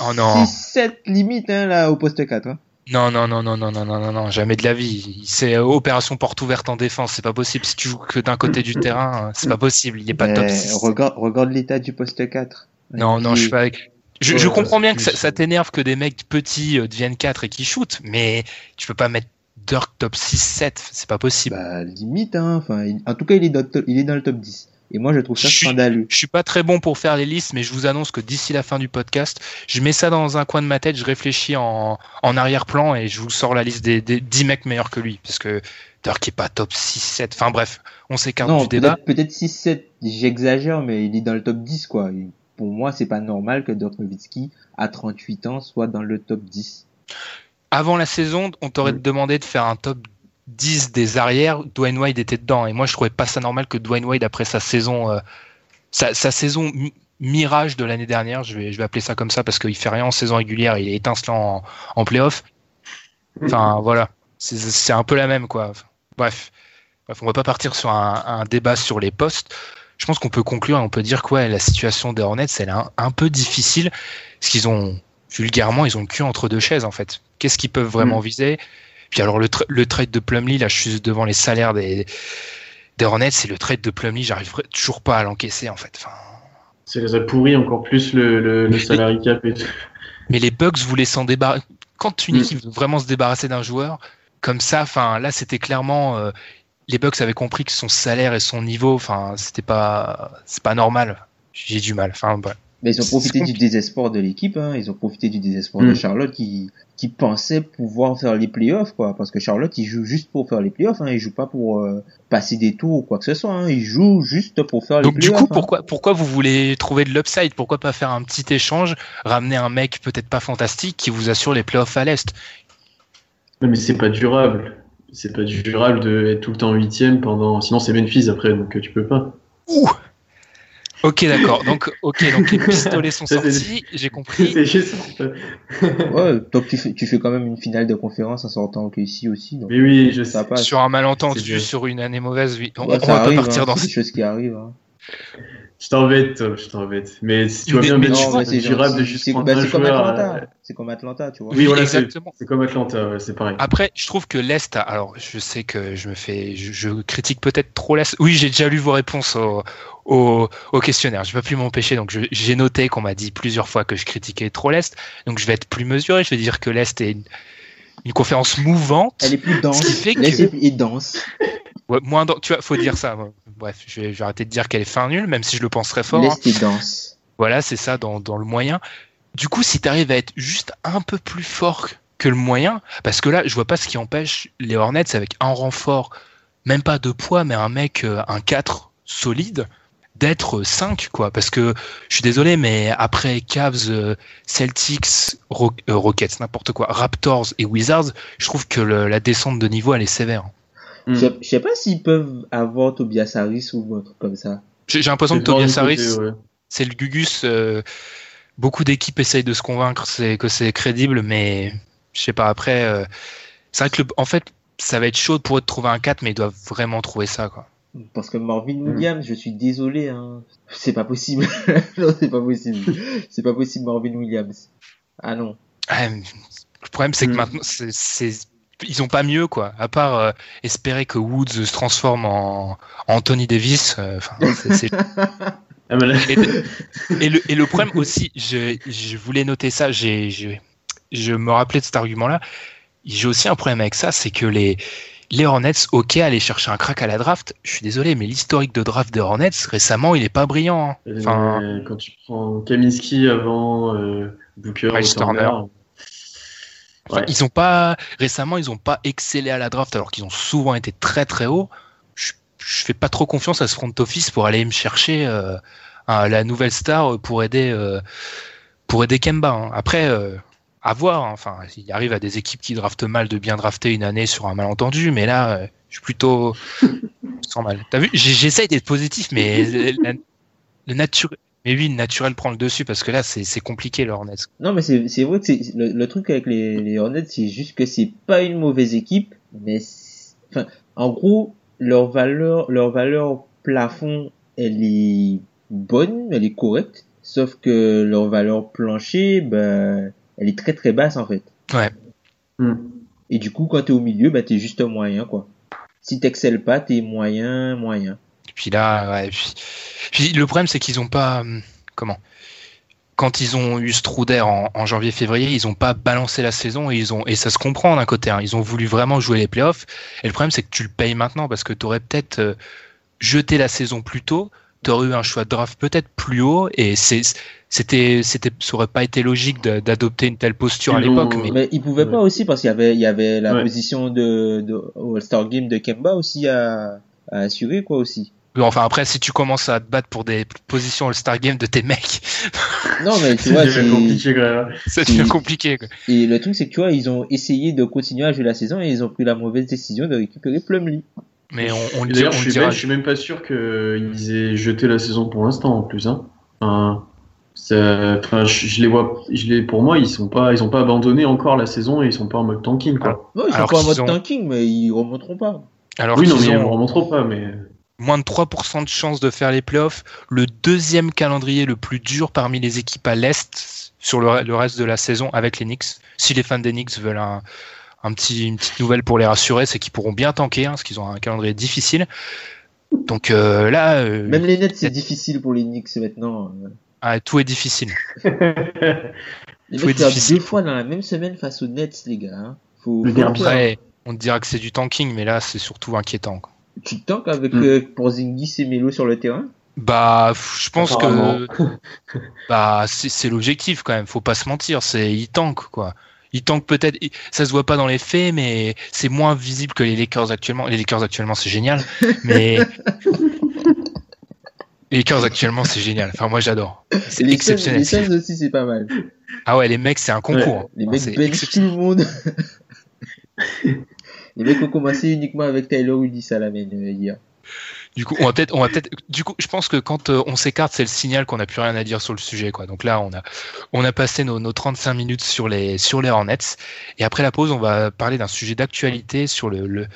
Oh non. 6-7 limite, hein, là, au poste 4, hein. Non, non, non, non, non, non, non, non, jamais de la vie. C'est euh, opération porte ouverte en défense, c'est pas possible. Si tu joues que d'un côté du terrain, hein, c'est pas possible. Il n'est pas Mais top 6. Regarde, regarde l'état du poste 4. Non, non, je suis pas avec. Je, je, comprends bien que ça, ça t'énerve que des mecs petits euh, deviennent 4 et qui shootent, mais tu peux pas mettre Dirk top 6-7, c'est pas possible. Bah, limite, hein. Enfin, en tout cas, il est, il est dans le top 10. Et moi, je trouve ça Je scandaleux. Je suis pas très bon pour faire les listes, mais je vous annonce que d'ici la fin du podcast, je mets ça dans un coin de ma tête, je réfléchis en, en arrière-plan et je vous sors la liste des, des 10 mecs meilleurs que lui, parce que Dirk est pas top 6-7. Enfin bref, on s'écarte du débat. peut-être peut-être 6-7, j'exagère, mais il est dans le top 10, quoi. Et pour moi, c'est pas normal que Dirk Nowitzki, à 38 ans, soit dans le top 10. Avant la saison, on t'aurait demandé de faire un top 10 des arrières. Dwayne Wade était dedans. Et moi, je trouvais pas ça normal que Dwayne Wade, après sa saison, euh, sa, sa saison mi- mirage de l'année dernière, je vais, je vais appeler ça comme ça parce qu'il fait rien en saison régulière, il est étincelant en, en playoff. Enfin, voilà. C'est- un peu la même, quoi. Bref. Bref, on va pas partir sur un, un débat sur les postes. Je pense qu'on peut conclure et on peut dire que ouais, la situation des Hornets, elle est un, un peu difficile. Parce qu'ils ont, vulgairement, ils ont le cul entre deux chaises, en fait. Qu'est-ce qu'ils peuvent vraiment viser? Puis alors, le, tra- le trade de Plumlee, là, je suis devant les salaires des, des Hornets, c'est le trade de Plumlee, j'arrive toujours pas à l'encaisser, en fait. Enfin, Ça les a pourri encore plus le, le, le salary cap et tout. Mais les Bucks voulaient s'en débarrasser. Quand une Mm. équipe veut vraiment se débarrasser d'un joueur, comme ça, enfin là c'était clairement euh, les Bucks avaient compris que son salaire et son niveau, enfin c'était pas c'est pas normal. J'ai du mal. Enfin bref. Mais ils ont profité du désespoir de l'équipe, hein. Ils ont profité du désespoir de Mm. Charlotte qui, qui pensait pouvoir faire les playoffs, quoi. Parce que Charlotte, il joue juste pour faire les playoffs, hein. Il joue pas pour euh, passer des tours ou quoi que ce soit, hein. Il joue juste pour faire les Donc du playoffs. coup hein. pourquoi pourquoi vous voulez trouver de l'upside? Pourquoi pas faire un petit échange, ramener un mec peut-être pas fantastique qui vous assure les playoffs à l'est? Non, mais c'est pas durable. C'est pas durable de être tout le temps huitième pendant. Sinon, c'est Memphis après, donc euh, tu peux pas. Ouh Ok d'accord. Donc ok donc les pistolets sont sortis. J'ai compris. C'est juste. Ouais, donc tu fais, tu fais quand même une finale de conférence en sortant au ici aussi. Donc Mais oui, je ça sais. passe. Sur un malentendu, sur une année mauvaise, oui. On, Ouais, on va arrive, pas partir hein. dans C'est des choses qui arrivent. Hein. Je t'embête, Tom, je t'embête. Mais si tu vois Mais- bien, mais Memphis, tu vois, c'est durable de juste c'est prendre bah, un c'est comme joueur. Atlanta. euh, C'est comme Atlanta, tu vois. Oui, voilà, c'est exactement. c'est comme Atlanta, ouais, c'est pareil. Après, je trouve que l'Est, alors je sais que je me fais, je, je critique peut-être trop l'Est. Oui, j'ai déjà lu vos réponses au, au, au questionnaire. Je peux plus m'empêcher, donc j'ai noté qu'on m'a dit plusieurs fois que je critiquais trop l'Est. Donc je vais être plus mesuré. Je vais dire que l'Est est une, une conférence mouvante. Elle est plus dense. L'Est que- est- est dense. Ouais, moins, dans- tu vois, faut dire ça. Bref, je vais, je vais arrêter de dire qu'elle est fin nulle, même si je le penserais fort. hein. Voilà, c'est ça dans, dans le moyen. Du coup, si tu arrives à être juste un peu plus fort que le moyen, parce que là, je vois pas ce qui empêche les Hornets avec un renfort, même pas de poids, mais un mec, euh, un 4 solide, d'être 5, quoi. Parce que je suis désolé, mais après Cavs, euh, Celtics, euh, Rockets, n'importe quoi, Raptors et Wizards, je trouve que le- la descente de niveau, elle est sévère. Hmm. Je sais- je sais pas s'ils peuvent avoir Tobias Harris ou un truc comme ça. J'ai l'impression que Tobias Harris, ouais. c'est le Gugus. euh, beaucoup d'équipes essayent de se convaincre que c'est crédible, mais je sais pas. Après, euh, c'est vrai que le- en fait, ça va être chaud pour eux de trouver un 4, mais ils doivent vraiment trouver ça, quoi. Parce que Marvin Hmm. Williams, je suis désolé, hein. C'est pas possible. non, c'est pas possible. C'est pas possible, Marvin Williams. Ah non. Mais le problème, c'est que Mm. maintenant, c'est- ils ont pas mieux quoi, à part euh, espérer que Woods se transforme en, Anthony Davis. Enfin, c'est- et, le, et le problème aussi, je, je voulais noter ça, j'ai, je, je me rappelais de cet argument-là. J'ai aussi un problème avec ça, c'est que les, les Hornets, ok, aller chercher un crack à la draft, je suis désolé, mais l'historique de draft des Hornets, récemment, il est pas brillant. hein. Enfin, Euh, quand tu prends Kaminski avant euh, Booker, Turner. Ouais. Ils ont pas récemment, ils ont pas excellé à la draft alors qu'ils ont souvent été très très hauts. Je, je fais pas trop confiance à ce front office pour aller me chercher euh, un- la nouvelle star pour aider euh, pour aider Kemba. hein. Après, euh, à voir. hein. Enfin, il arrive à des équipes qui draftent mal de bien drafter une année sur un malentendu, mais là, euh, je suis plutôt sans mal. T'as vu? J'essaye d'être positif, mais la- le naturel. Mais oui, le naturel prend le dessus parce que là, c'est c'est compliqué le Hornets. Non, mais c'est c'est vrai que c'est le, le truc avec les, les Hornets, c'est juste que c'est pas une mauvaise équipe, mais enfin, en gros, leur valeur, leur valeur plafond, elle est bonne, elle est correcte, sauf que leur valeur plancher, ben, elle est très très basse en fait. Ouais. Hmm. Et du coup, quand t'es au milieu, ben t'es juste un moyen quoi. Si t'excelles pas, t'es moyen, moyen. Puis là, ouais, puis, puis le problème, c'est qu'ils ont pas. hum, Comment? Quand ils ont eu ce trou d'air en, en janvier-février, ils ont pas balancé la saison et ils ont et ça se comprend d'un côté. hein, ils ont voulu vraiment jouer les playoffs. Et le problème, c'est que tu le payes maintenant parce que tu aurais peut-être euh, jeté la saison plus tôt. Tu aurais eu un choix de draft peut-être plus haut et c'est c'était c'était ça aurait pas été logique d'adopter une telle posture à l'époque. Mais Mais ils pouvaient Ouais. pas aussi parce qu'il y avait, il y avait la Ouais. position de, de All-Star Game de Kemba aussi à, à assurer quoi aussi. Enfin après, si tu commences à te battre pour des positions All-Star Game de tes mecs, Non mais tu C'est vois, déjà c'est- compliqué quand même. ça devient compliqué. quoi. Et le truc, c'est que tu vois, ils ont essayé de continuer à jouer la saison et ils ont pris la mauvaise décision de récupérer Plumlee. Mais on, on, D'ailleurs, on je le suis, dira. même, je suis même pas sûr qu'ils aient jeté la saison pour l'instant en plus. Hein. Enfin, ça- enfin, je, je les vois, je les, pour moi, ils sont pas, ils ont pas abandonné encore la saison et ils sont pas en mode tanking quoi. Non, ils sont Alors pas en mode ont- tanking, mais ils remonteront pas. Alors oui, non, mais ont- on remonte pas, mais moins de 3% de chances de faire les playoffs, le deuxième calendrier le plus dur parmi les équipes à l'Est sur le, le reste de la saison avec les Knicks. Si les fans des Knicks veulent un, un petit, une petite nouvelle pour les rassurer, c'est qu'ils pourront bien tanker, hein, parce qu'ils ont un calendrier difficile. Donc euh, là, euh, Même les Nets, c'est difficile pour les Knicks maintenant. ah, tout est difficile. Les Faut mecs être perdent difficile. deux fois dans la même semaine face aux Nets, les gars. hein. Faut, Le faut derby. le faire. Après, on te dira que c'est du tanking, mais là, c'est surtout inquiétant. quoi. Tu tankes avec Mm. euh, Porzingis et Melo sur le terrain? Bah, je pense que bah c'est l'objectif quand même. Faut pas se mentir, c'est il tank quoi. Il tank peut-être, ça se voit pas dans les faits, mais c'est moins visible que les Lakers actuellement. Les Lakers actuellement c'est génial, mais les Lakers actuellement c'est génial. Enfin moi j'adore, c'est exceptionnel. Les Suns aussi, c'est pas mal. Ah ouais les mecs c'est un concours. Les mecs exceptionnel. tout le monde. les mecs ont commencé uniquement avec Tyler Ulyss à la main hier. Du coup, on va peut-être, on va peut-être. Du coup, je pense que quand euh, on s'écarte, c'est le signal qu'on n'a plus rien à dire sur le sujet, quoi. Donc là, on a, on a passé nos, nos 35 minutes sur les, sur les Hornets. Et après la pause, on va parler d'un sujet d'actualité sur le, le-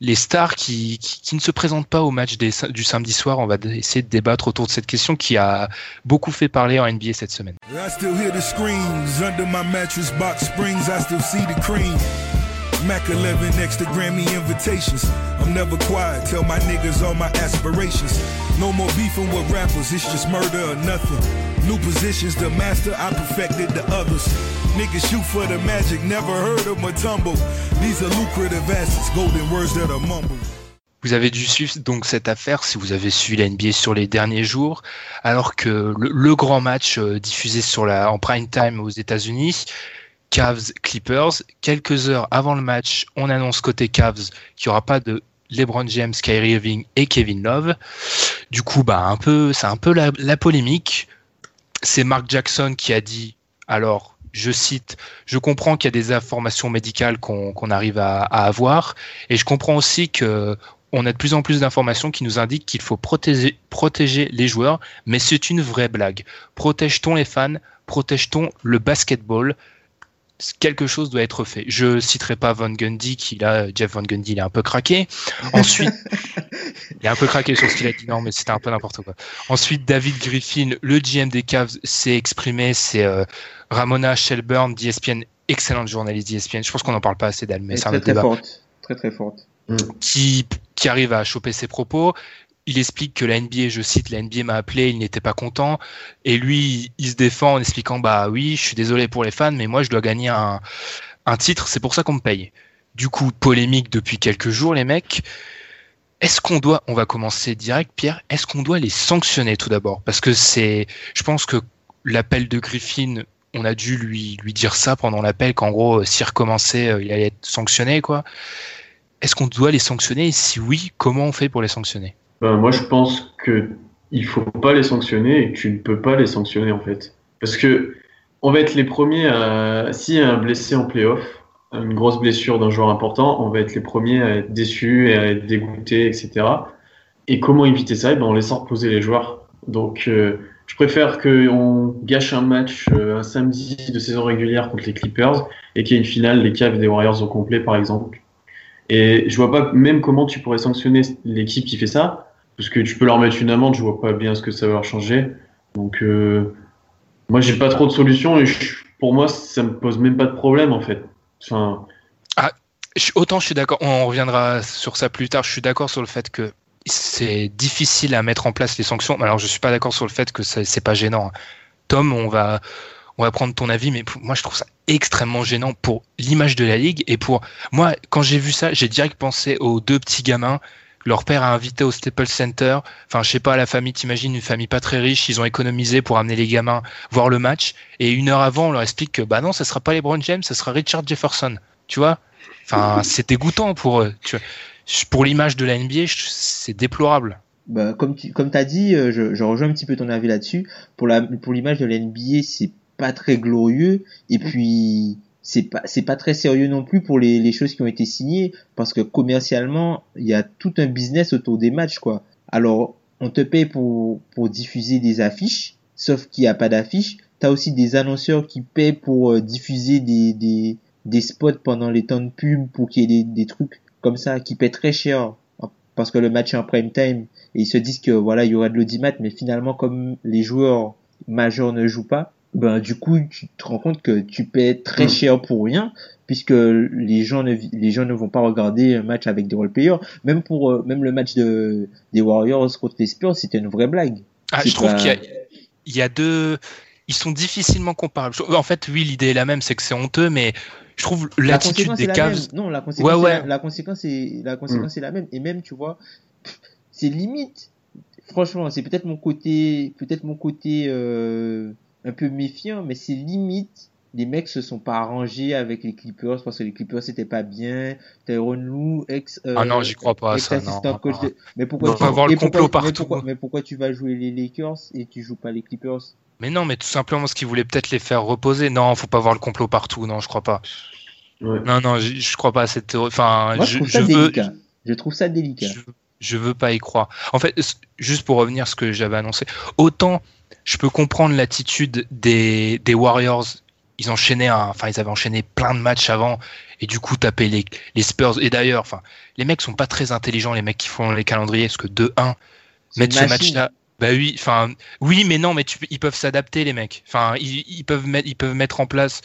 les stars qui, qui, qui ne se présentent pas au match des, du samedi soir. On va essayer de débattre autour de cette question qui a beaucoup fait parler en NBA cette semaine. I still hear the screams under my mattress box springs. I still see the cream. Mac 11 extra Grammy invitations. I'm never quiet. Tell my niggas all my aspirations. No more beefing with rappers. It's just murder or nothing. New positions, the master. I perfected the others. Niggas shoot for the magic. Never heard of Matumbo. These are lucrative assets. Golden words that are mumbled. Vous avez dû suivre donc cette affaire si vous avez suivi la sur les derniers jours, alors que le, le grand match euh, diffusé sur la, en prime time aux États-Unis, Cavs Clippers, quelques heures avant le match, on annonce côté Cavs qu'il n'y aura pas de LeBron James, Kyrie Irving et Kevin Love. Du coup, bah un peu, c'est un peu la, polémique. C'est Mark Jackson qui a dit, alors, je cite, je comprends qu'il y a des informations médicales qu'on arrive à, à avoir, et je comprends aussi que on a de plus en plus d'informations qui nous indiquent qu'il faut protéger, protéger les joueurs, mais c'est une vraie blague. Protège-t-on les fans? Protège-t-on le basketball? Quelque chose doit être fait. Je citerai pas Von Gundy, qui là, Jeff Von Gundy, il est un peu craqué. Ensuite, il est un peu craqué sur ce qu'il a dit. Non, mais c'était un peu n'importe quoi. Ensuite, David Griffin, le GM des Cavs, s'est exprimé. C'est euh, Ramona Shelburne d'ESPN excellente journaliste d'ESPN. Je pense qu'on n'en parle pas assez d'elle, mais c'est un très très débat. forte. Très très forte. Qui, qui arrive à choper ses propos. Il explique que la NBA, je cite, la NBA m'a appelé, il n'était pas content. Et lui, il se défend en expliquant, bah oui, je suis désolé pour les fans, mais moi, je dois gagner un, un titre, c'est pour ça qu'on me paye. Du coup, polémique depuis quelques jours, les mecs. Est-ce qu'on doit, on va commencer direct, Pierre, est-ce qu'on doit les sanctionner tout d'abord? Parce que c'est, je pense que l'appel de Griffin, on a dû lui, lui dire ça pendant l'appel, qu'en gros, euh, s'il recommençait, euh, il allait être sanctionné, quoi. Est-ce qu'on doit les sanctionner? Et si oui, comment on fait pour les sanctionner? Ben, moi, je pense que il faut pas les sanctionner et que tu ne peux pas les sanctionner en fait, parce que on va être les premiers à si un blessé en playoff, une grosse blessure d'un joueur important, on va être les premiers à être déçus et à être dégoûtés, etc. Et comment éviter ça? Eh ben, en laissant reposer les joueurs. Donc, euh, je préfère qu'on gâche un match euh, un samedi de saison régulière contre les Clippers et qu'il y ait une finale les Cavs des Warriors au complet, par exemple. Et je vois pas même comment tu pourrais sanctionner l'équipe qui fait ça, parce que tu peux leur mettre une amende, je vois pas bien ce que ça va leur changer. Donc, euh, moi, j'ai pas trop de solutions et pour moi, ça me pose même pas de problème en fait. Enfin, Je- Autant je suis d'accord, on reviendra sur ça plus tard, je suis d'accord sur le fait que c'est difficile à mettre en place les sanctions. Alors je suis pas d'accord sur le fait que c'est pas gênant. Tom, on va, on va prendre ton avis, mais pour- moi je trouve ça extrêmement gênant pour l'image de la ligue et pour moi quand j'ai vu ça, j'ai direct pensé aux deux petits gamins. Leur père a invité au Staples Center. Enfin, je sais pas, la famille, t'imagines, une famille pas très riche, ils ont économisé pour amener les gamins voir le match. Et une heure avant, on leur explique que bah non, ça sera pas LeBron James, ça sera Richard Jefferson. Tu vois? Enfin, c'est dégoûtant pour eux. Tu vois. Pour l'image de la NBA, c'est déplorable. Bah, comme tu comme as dit, euh, je, je rejoins un petit peu ton avis là-dessus. Pour la pour l'image de la NBA, c'est pas très glorieux et puis c'est pas c'est pas très sérieux non plus pour les, les choses qui ont été signées parce que commercialement, il y a tout un business autour des matchs quoi. Alors, on te paye pour pour diffuser des affiches, sauf qu'il y a pas d'affiches. T'as aussi des annonceurs qui paient pour euh, diffuser des, des des spots pendant les temps de pub pour qu'il y ait des, des trucs comme ça qui paient très cher parce que le match est en prime time et ils se disent que voilà il y aura de l'audimat mais finalement comme les joueurs majeurs ne jouent pas ben du coup tu te rends compte que tu paies très Mm. cher pour rien puisque les gens ne les gens ne vont pas regarder un match avec des role players même pour euh, même le match de des Warriors contre les Spurs c'était une vraie blague Ah, je trouve qu'il y y a deux. Ils sont difficilement comparables. En fait, oui, l'idée est la même, c'est que c'est honteux, mais je trouve la l'attitude conséquence des est la Cavs. Non, la conséquence, Ouais, est ouais. la, la conséquence est la conséquence est la même. Et même, tu vois, c'est limite. Franchement, c'est peut-être mon côté, peut-être mon côté euh, un peu méfiant, mais c'est limite. Les mecs se sont pas arrangés avec les Clippers parce que les Clippers c'était pas bien. Tyronn Lue, ex. euh, Ah non, j'y crois pas à ça, non. coach de- Mais pourquoi On tu va voir le pourquoi- complot mais partout. pourquoi- mais pourquoi tu vas jouer les Lakers et tu joues pas les Clippers? Mais non, mais tout simplement ce qu'ils voulaient peut-être les faire reposer. Non, faut pas voir le complot partout. Non, je crois pas. ouais. Non, non, je, je crois pas à cette théorie. Enfin, Moi, je je, trouve ça je veux, délicat. Je trouve ça délicat. je, je veux pas y croire. En fait, juste pour revenir à ce que j'avais annoncé, autant je peux comprendre l'attitude des, des Warriors. Ils enchaînaient, un- enfin, ils avaient enchaîné plein de matchs avant, et du coup taper les, les Spurs. Et d'ailleurs, enfin, les mecs sont pas très intelligents, les mecs qui font les calendriers, parce que 2-1, C'est mettre ce match-là. Bah oui, enfin, oui, mais non, mais tu, ils peuvent s'adapter, les mecs. Enfin, ils, ils peuvent mettre, ils peuvent mettre en place.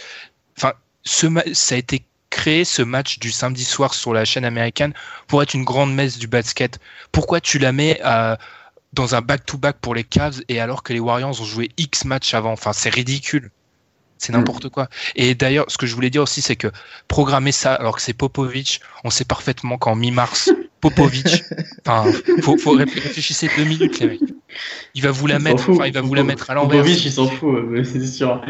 Enfin, ce ça a été créé ce match du samedi soir sur la chaîne américaine pour être une grande messe du basket. Pourquoi tu la mets à- dans un back-to-back pour les Cavs et alors que les Warriors ont joué X matchs avant Enfin, c'est ridicule. C'est n'importe quoi. Et d'ailleurs, ce que je voulais dire aussi, c'est que programmer ça alors que c'est Popovic, on sait parfaitement qu'en mi-mars, Popovic, enfin, faut, faut réfléchir deux minutes, les mecs. Il va vous la Il mettre, enfin, il va vous la mettre à l'envers. Popovic, il s'en fout, c'est sûr.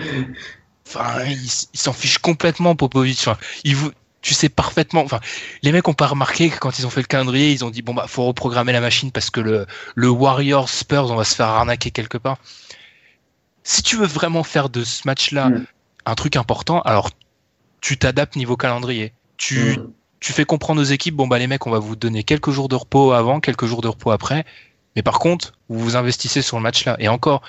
Enfin, il, il s'en fiche complètement, Popovic. Enfin, il vous, tu sais parfaitement. Enfin, les mecs ont pas remarqué que quand ils ont fait le calendrier, ils ont dit bon bah faut reprogrammer la machine parce que le le Warriors Spurs, on va se faire arnaquer quelque part. Si tu veux vraiment faire de ce match-là Mm. un truc important, alors tu t'adaptes niveau calendrier. Tu Mm. tu fais comprendre aux équipes bon bah les mecs, on va vous donner quelques jours de repos avant, quelques jours de repos après. Mais par contre, vous vous investissez sur le match-là. Et encore,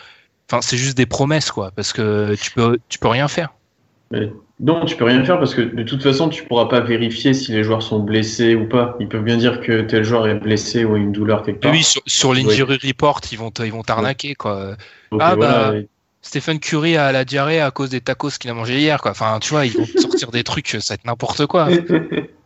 enfin, c'est juste des promesses quoi, parce que tu peux tu peux rien faire. Mais non, tu peux rien faire parce que de toute façon, tu pourras pas vérifier si les joueurs sont blessés ou pas. Ils peuvent bien dire que tel joueur est blessé ou a une douleur quelque part. oui, sur, sur l'injury report, ils vont te- ils vont t'arnaquer quoi. Ah, voilà, bah, Stephen Curry a la diarrhée à cause des tacos qu'il a mangé hier, quoi. Enfin, tu vois, ils vont sortir des trucs, ça va être n'importe quoi.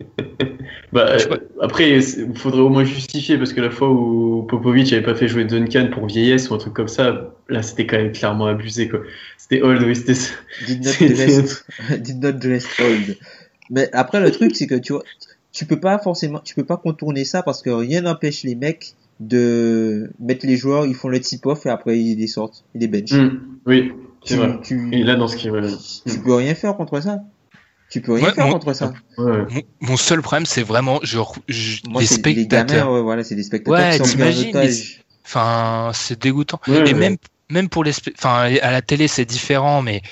bah, après, il faudrait au moins justifier parce que la fois où Popovic avait pas fait jouer Duncan pour vieillesse ou un truc comme ça, là, c'était quand même clairement abusé, quoi. C'était old, oui, c'était. Did not dress, did not dress old. Mais après, le truc, c'est que tu vois, tu peux pas forcément, tu peux pas contourner ça parce que rien n'empêche les mecs de mettre les joueurs, ils font le tip-off et après ils les sortent, ils les bench. Mm, oui, c'est vrai. Tu, et là, dans ce qui tu peux rien faire contre ça. Tu peux rien faire contre ça. Ouais. Mon, mon, seul problème, c'est vraiment genre Moi, les spectateurs. Les gamins, ouais, voilà, c'est des spectateurs Ouais, qui sont en otage. Enfin, c'est dégoûtant. Ouais, et ouais. même, même pour les, enfin, à la télé, c'est différent, mais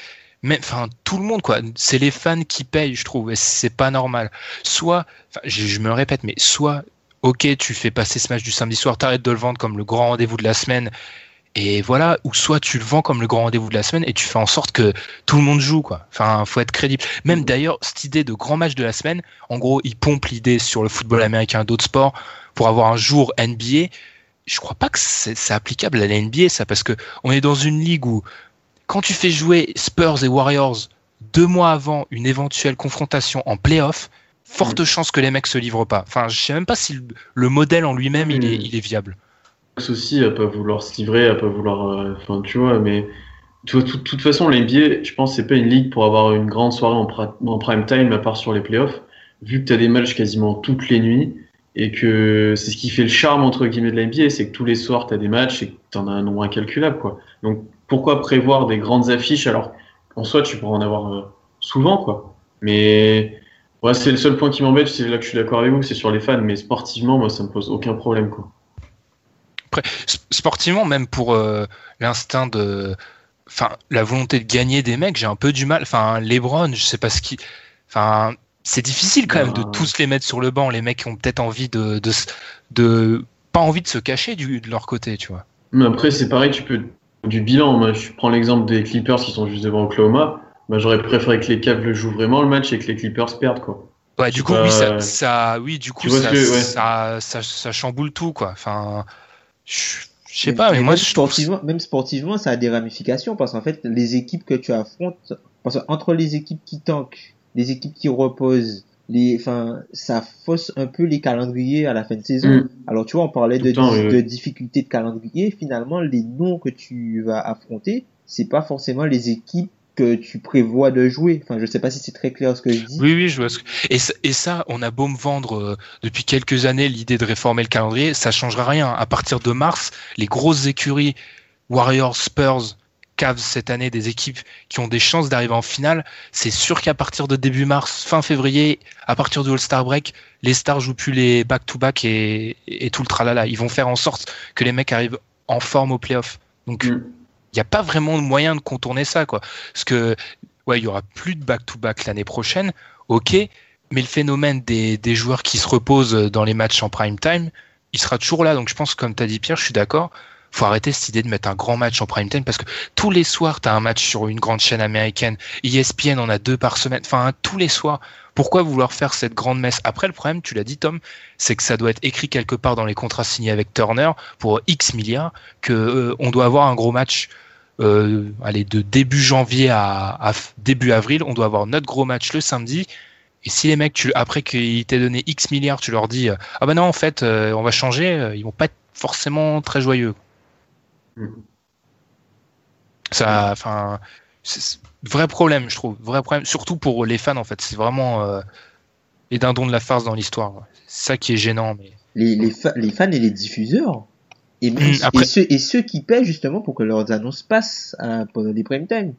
même, enfin, tout le monde, quoi. C'est les fans qui payent, je trouve, et c'est pas normal. Soit, je, je me répète, mais soit, ok, tu fais passer ce match du samedi soir, t'arrêtes de le vendre comme le grand rendez-vous de la semaine, et voilà, ou soit tu le vends comme le grand rendez-vous de la semaine et tu fais en sorte que tout le monde joue, quoi. Enfin, faut être crédible. Même d'ailleurs, cette idée de grand match de la semaine, en gros, ils pompent l'idée sur le football américain, d'autres sports, pour avoir un jour NBA. Je crois pas que c'est applicable à la NBA, ça, parce que on est dans une ligue où, quand tu fais jouer Spurs et Warriors deux mois avant une éventuelle confrontation en playoff, forte chance que les mecs se livrent pas. Enfin, je sais même pas si le, le modèle en lui-même, il, est, Mm. il est viable. aussi à pas vouloir se livrer, à pas vouloir. euh, Enfin, tu vois, mais. De toute, toute façon, l'NBA, je pense, c'est pas une ligue pour avoir une grande soirée en, en prime time, à part sur les playoffs, vu que tu as des matchs quasiment toutes les nuits, et que c'est ce qui fait le charme, entre guillemets, de la NBA, c'est que tous les soirs, tu as des matchs et que tu en as un nombre incalculable, quoi. Donc, pourquoi prévoir des grandes affiches alors qu'en soi, tu pourrais en avoir euh, souvent, quoi. Mais. Ouais, c'est le seul point qui m'embête, c'est là que je suis d'accord avec vous, c'est sur les fans, mais sportivement, moi, ça me pose aucun problème, quoi. Après, sportivement, même pour euh, l'instinct de. Enfin, la volonté de gagner des mecs, j'ai un peu du mal. Enfin, Lebron, je sais pas ce qui. Enfin, c'est difficile quand même de tous les mettre sur le banc. Les mecs qui ont peut-être envie de, de, de. Pas envie de se cacher du, de leur côté, tu vois. Mais après, c'est pareil, tu peux. Du bilan, moi, je prends l'exemple des Clippers qui sont juste devant Oklahoma. Bah, j'aurais préféré que les Cavs le jouent vraiment le match et que les Clippers perdent, quoi. Ouais, du coup, Euh, oui, ça, ça, oui, du coup, ça, ce que- ouais. ça, ça, ça chamboule tout, quoi. Enfin, je je sais pas, mais, mais moi, même je trouve. sportivement, même sportivement, ça a des ramifications parce qu'en fait, les équipes que tu affrontes, parce entre les équipes qui tankent, les équipes qui reposent, les, enfin, ça fausse un peu les calendriers à la fin de saison. Mm. Alors, tu vois, on parlait Tout de, temps, de oui, oui. difficultés de calendrier. Finalement, les noms que tu vas affronter, c'est pas forcément les équipes que tu prévois de jouer. Enfin, je sais pas si c'est très clair ce que je dis. Oui, oui, je vois ce que... et, ça, et ça, on a beau me vendre euh, depuis quelques années l'idée de réformer le calendrier, ça changera rien. À partir de mars, les grosses écuries, Warriors, Spurs, Cavs cette année, des équipes qui ont des chances d'arriver en finale, c'est sûr qu'à partir de début mars, fin février, à partir du All-Star Break, les stars jouent plus les back-to-back et, et tout le tralala. Ils vont faire en sorte que les mecs arrivent en forme au playoff. Donc, il n'y a pas vraiment de moyen de contourner ça, quoi. Parce que, ouais, il y aura plus de back-to-back l'année prochaine, ok, mais le phénomène des, joueurs qui se reposent dans les matchs en prime time, il sera toujours là. Donc je pense, comme tu as dit Pierre, je suis d'accord, faut arrêter cette idée de mettre un grand match en prime time parce que tous les soirs, tu as un match sur une grande chaîne américaine. ESPN en a deux par semaine. Enfin, tous les soirs. Pourquoi vouloir faire cette grande messe? Après, le problème, tu l'as dit, Tom, c'est que ça doit être écrit quelque part dans les contrats signés avec Turner pour X milliards que euh, on doit avoir un gros match. Euh, allez, de début janvier à, début avril, on doit avoir notre gros match le samedi. Et si les mecs, tu, après qu'ils t'aient donné X milliards, tu leur dis euh, ah bah non en fait on va changer, ils vont pas être forcément très joyeux. Mhm. Ça, enfin, vrai problème, je trouve, vrai problème, surtout pour les fans en fait. C'est vraiment euh, les dindons de la farce dans l'histoire. C'est ça qui est gênant. Mais les, les, fa- les fans et les diffuseurs. Et, même- Mm, après- et, ceux, et ceux qui paient justement pour que leurs annonces passent à- pendant les prime time.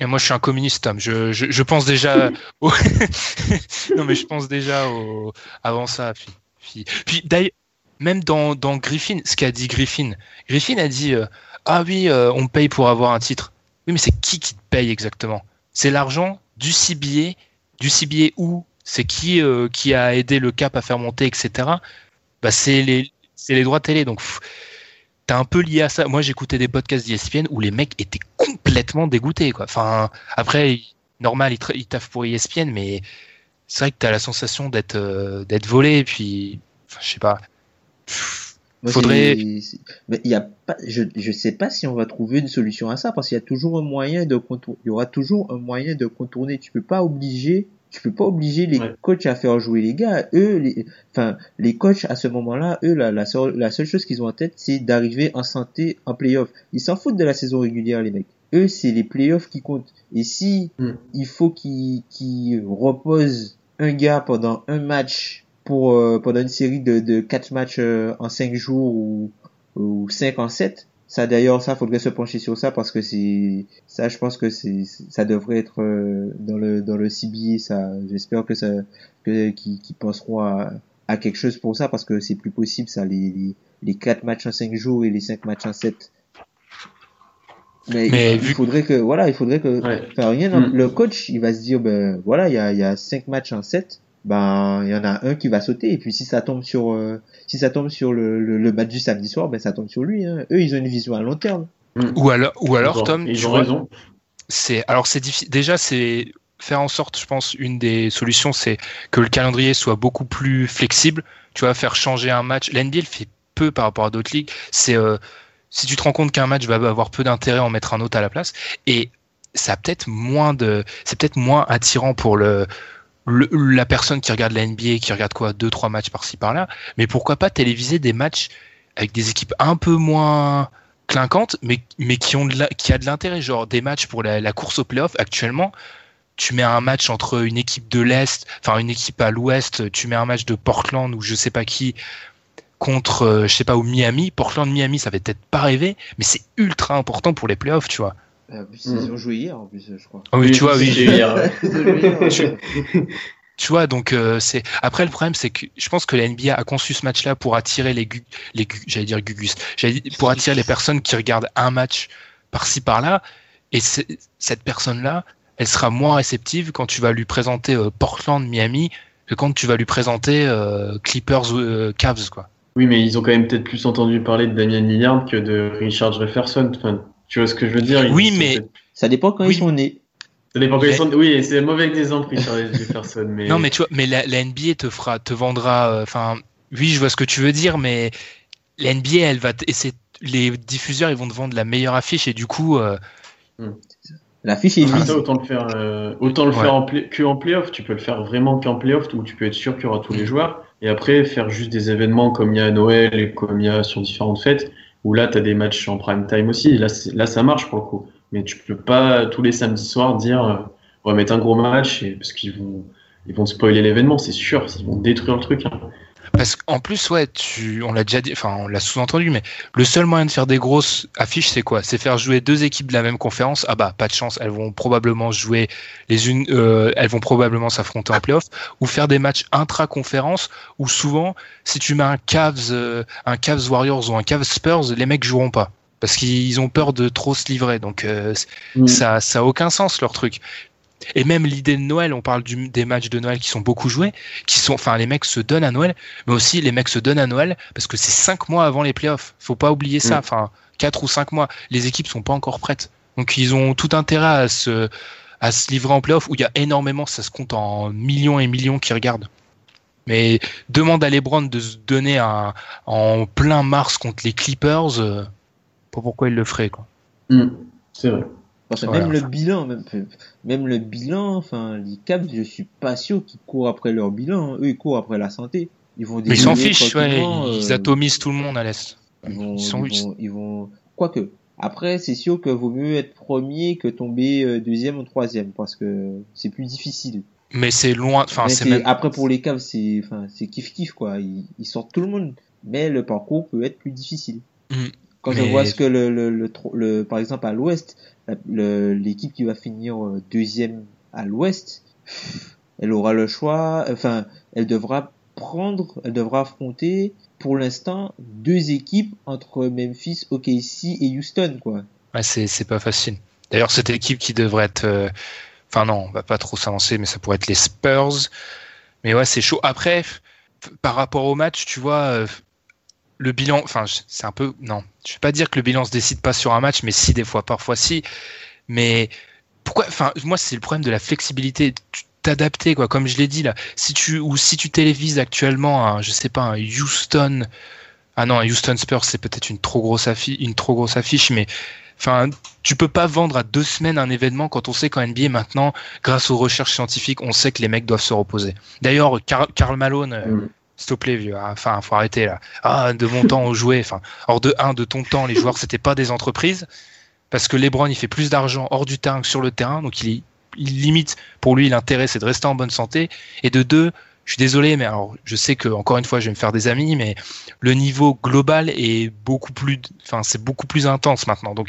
Et moi, je suis un communiste, Tom. Je, je, je pense déjà. au- non, mais je pense déjà au... avant ça. Puis, puis, puis d'ailleurs, même dans, dans Griffin, ce qu'a dit Griffin, Griffin a dit euh, Ah oui, euh, on paye pour avoir un titre. Oui, mais c'est qui qui te paye exactement? C'est l'argent du CBA, du CBA où? C'est qui euh, qui a aidé le Cap à faire monter, etc. Bah, c'est les, les droits télé. Donc, t'es un peu lié à ça. Moi, j'écoutais des podcasts d'ESPN où les mecs étaient complètement dégoûtés, quoi. Enfin, après, normal, ils, ils taffent pour ESPN, mais c'est vrai que t'as la sensation d'être d'être volé, et puis, enfin, je sais pas. Moi, Faudrait- Mais il y a pas, je, je sais pas si on va trouver une solution à ça parce qu'il y a toujours un moyen de contourner. Il y aura toujours un moyen de contourner. Tu peux pas obliger, tu peux pas obliger les Ouais. coachs à faire jouer les gars. Eux, les, enfin, les coachs à ce moment-là, eux, la, la, seule, la seule chose qu'ils ont en tête, c'est d'arriver en santé en playoff. Ils s'en foutent de la saison régulière, les mecs. Eux, c'est les playoffs qui comptent. Et si Mm. il faut qu'ils qu'ils reposent un gars pendant un match pour euh, pendant une série de, de quatre matchs euh, en cinq jours ou, ou cinq en sept. Ça d'ailleurs, ça faudrait se pencher sur ça parce que c'est ça, je pense que c'est ça devrait être euh, dans le dans le CBA. Ça, j'espère que ça que qu'ils qu'ils penseront à, à quelque chose pour ça parce que c'est plus possible ça les, les les quatre matchs en cinq jours et les cinq matchs en sept. Mais, Mais il, vu- faudrait que voilà, il faudrait que Ouais. Enfin, rien, Mm. le coach, il va se dire, ben voilà, il y a, il y a cinq matchs en 7, ben il y en a un qui va sauter, et puis si ça tombe sur, euh, si ça tombe sur le, le, le match du samedi soir, ben ça tombe sur lui. Hein. Eux, ils ont une vision à long terme. Ou alors, ou alors ont- Tom, ils tu raison. c'est alors c'est difficile. Déjà, c'est faire en sorte, je pense, une des solutions, c'est que le calendrier soit beaucoup plus flexible. Tu vois, faire changer un match. L'NBA le fait peu par rapport à d'autres ligues. C'est euh, si tu te rends compte qu'un match va avoir peu d'intérêt, en mettre un autre à la place. Et ça a peut-être moins de, c'est peut-être moins attirant pour le, le- la personne qui regarde la NBA, qui regarde quoi, deux trois matchs par-ci par-là. Mais pourquoi pas téléviser des matchs avec des équipes un peu moins clinquantes, mais, mais qui ont de la- qui a de l'intérêt, genre des matchs pour la, la course au playoff. Actuellement, tu mets un match entre une équipe de l'Est, enfin une équipe à l'Ouest, tu mets un match de Portland ou je sais pas qui contre, euh, je sais pas, ou Miami. Portland-Miami, ça fait peut-être pas rêver, mais c'est ultra important pour les playoffs, tu vois. Euh, en plus, Mm. Ils ont joué hier, en plus, je crois. Ah oui, tu vois, oui. hier. Tu vois, donc euh, c'est après le problème, c'est que je pense que la NBA a conçu ce match-là pour attirer les gu- les gu- j'allais dire gugus, j'allais pour attirer les personnes qui regardent un match par-ci par-là, et c'est- cette personne-là, elle sera moins réceptive quand tu vas lui présenter euh, Portland, Miami, que quand tu vas lui présenter euh, Clippers, euh, Cavs, quoi. Oui, mais ils ont quand même peut-être plus entendu parler de Damien Lillard que de Richard Jefferson. Enfin, tu vois ce que je veux dire Ils Oui, mais- Ça dépend quand Oui. ils sont nés. Ça dépend quand Mais- ils sont- Oui, c'est un mauvais exemple, Richard Jefferson. Mais... Non, mais tu vois, mais la, la NBA te fera, te vendra. euh, Enfin, oui, je vois ce que tu veux dire, mais la NBA, elle va t- essayer. Les diffuseurs, ils vont te vendre la meilleure affiche et du coup, euh, L'affiche est Ah, ça, autant le faire, euh, autant le Ouais. faire en play- que en playoff. Tu peux le faire vraiment qu'en playoff où tu peux être sûr qu'il y aura tous les joueurs. Et après, faire juste des événements comme il y a à Noël et comme il y a sur différentes fêtes où là, tu des matchs en prime time aussi. Là, là, ça marche pour le coup. Mais tu peux pas tous les samedis soirs dire on va mettre un gros match parce qu'ils vont, ils vont spoiler l'événement, c'est sûr. Ils vont détruire le truc. hein. Parce qu'en plus, ouais, tu, on l'a déjà dit, enfin, on l'a sous-entendu, mais le seul moyen de faire des grosses affiches, c'est quoi? C'est faire jouer deux équipes de la même conférence. Ah bah, pas de chance, elles vont probablement jouer les unes, euh, elles vont probablement s'affronter en playoff, ou faire des matchs intra-conférence, où souvent, si tu mets un Cavs, euh, un Cavs Warriors ou un Cavs Spurs, les mecs joueront pas. Parce qu'ils ont peur de trop se livrer, donc euh, Mm. ça, ça a aucun sens leur truc. Et même l'idée de Noël, on parle du- des matchs de Noël qui sont beaucoup joués, qui sont, enfin, les mecs se donnent à Noël, mais aussi les mecs se donnent à Noël parce que c'est cinq mois avant les playoffs. Faut pas oublier ça. Mm. Enfin, quatre ou cinq mois. Les équipes sont pas encore prêtes, donc ils ont tout intérêt à se, à se livrer en playoffs où il y a énormément, ça se compte en millions et millions qui regardent. Mais demande à LeBron de se donner un, en plein mars contre les Clippers, euh, pas pourquoi il le ferait quoi. Mm. C'est vrai. Parce que même le bilan, même, même le bilan, enfin, les Caps, je suis pas sûr qu'ils courent après leur bilan. hein. Eux, ils courent après la santé. Ils vont Mais ils s'en fichent, ouais, tranquillement, ils euh, atomisent tout le monde à l'est. Ils vont, Ils sont- ils vont, ils vont- quoique. Après, c'est sûr que vaut mieux être premier que tomber euh, deuxième ou troisième parce que c'est plus difficile. Mais c'est loin, enfin c'est même. Après, pour les Cavs, c'est, enfin, c'est kiff kiff quoi. Ils, ils sortent tout le monde, mais le parcours peut être plus difficile. Mm. Quand je vois ce que le, le, le, le- par exemple à l'Ouest, l'équipe qui va finir euh, deuxième à l'Ouest, elle aura le choix. Enfin, elle devra prendre, elle devra affronter pour l'instant deux équipes entre Memphis, OKC et Houston quoi. Ouais, c'est pas facile. D'ailleurs, cette équipe qui devrait être, euh, enfin non, on va pas trop s'avancer, mais ça pourrait être les Spurs. Mais ouais, c'est chaud. Après, par rapport au match, tu vois, euh, le bilan, enfin, c'est un peu, non, je vais pas dire que le bilan se décide pas sur un match, mais si des fois, parfois si. Mais pourquoi, enfin, moi, c'est le problème de la flexibilité. T'adapter, quoi, comme je l'ai dit là. Si tu, ou si tu télévises actuellement un, je sais pas, un Houston, Ah non, Houston Spurs, c'est peut-être une trop grosse affiche, une trop grosse affiche, mais enfin, tu peux pas vendre à deux semaines un événement quand on sait qu'en NBA maintenant, grâce aux recherches scientifiques, on sait que les mecs doivent se reposer. D'ailleurs, Karl Malone, euh, Mm. S'il te plaît, vieux, ah, enfin, faut arrêter là. Ah, de mon temps, on jouait. Enfin, hors de un, de ton temps, les joueurs, c'était pas des entreprises, parce que LeBron, il fait plus d'argent hors du terrain que sur le terrain, donc il, il limite. Pour lui, l'intérêt, c'est de rester en bonne santé. Et de deux, je suis désolé, mais alors, je sais que encore une fois, je vais me faire des amis, mais le niveau global est beaucoup plus, enfin, c'est beaucoup plus intense maintenant. Donc,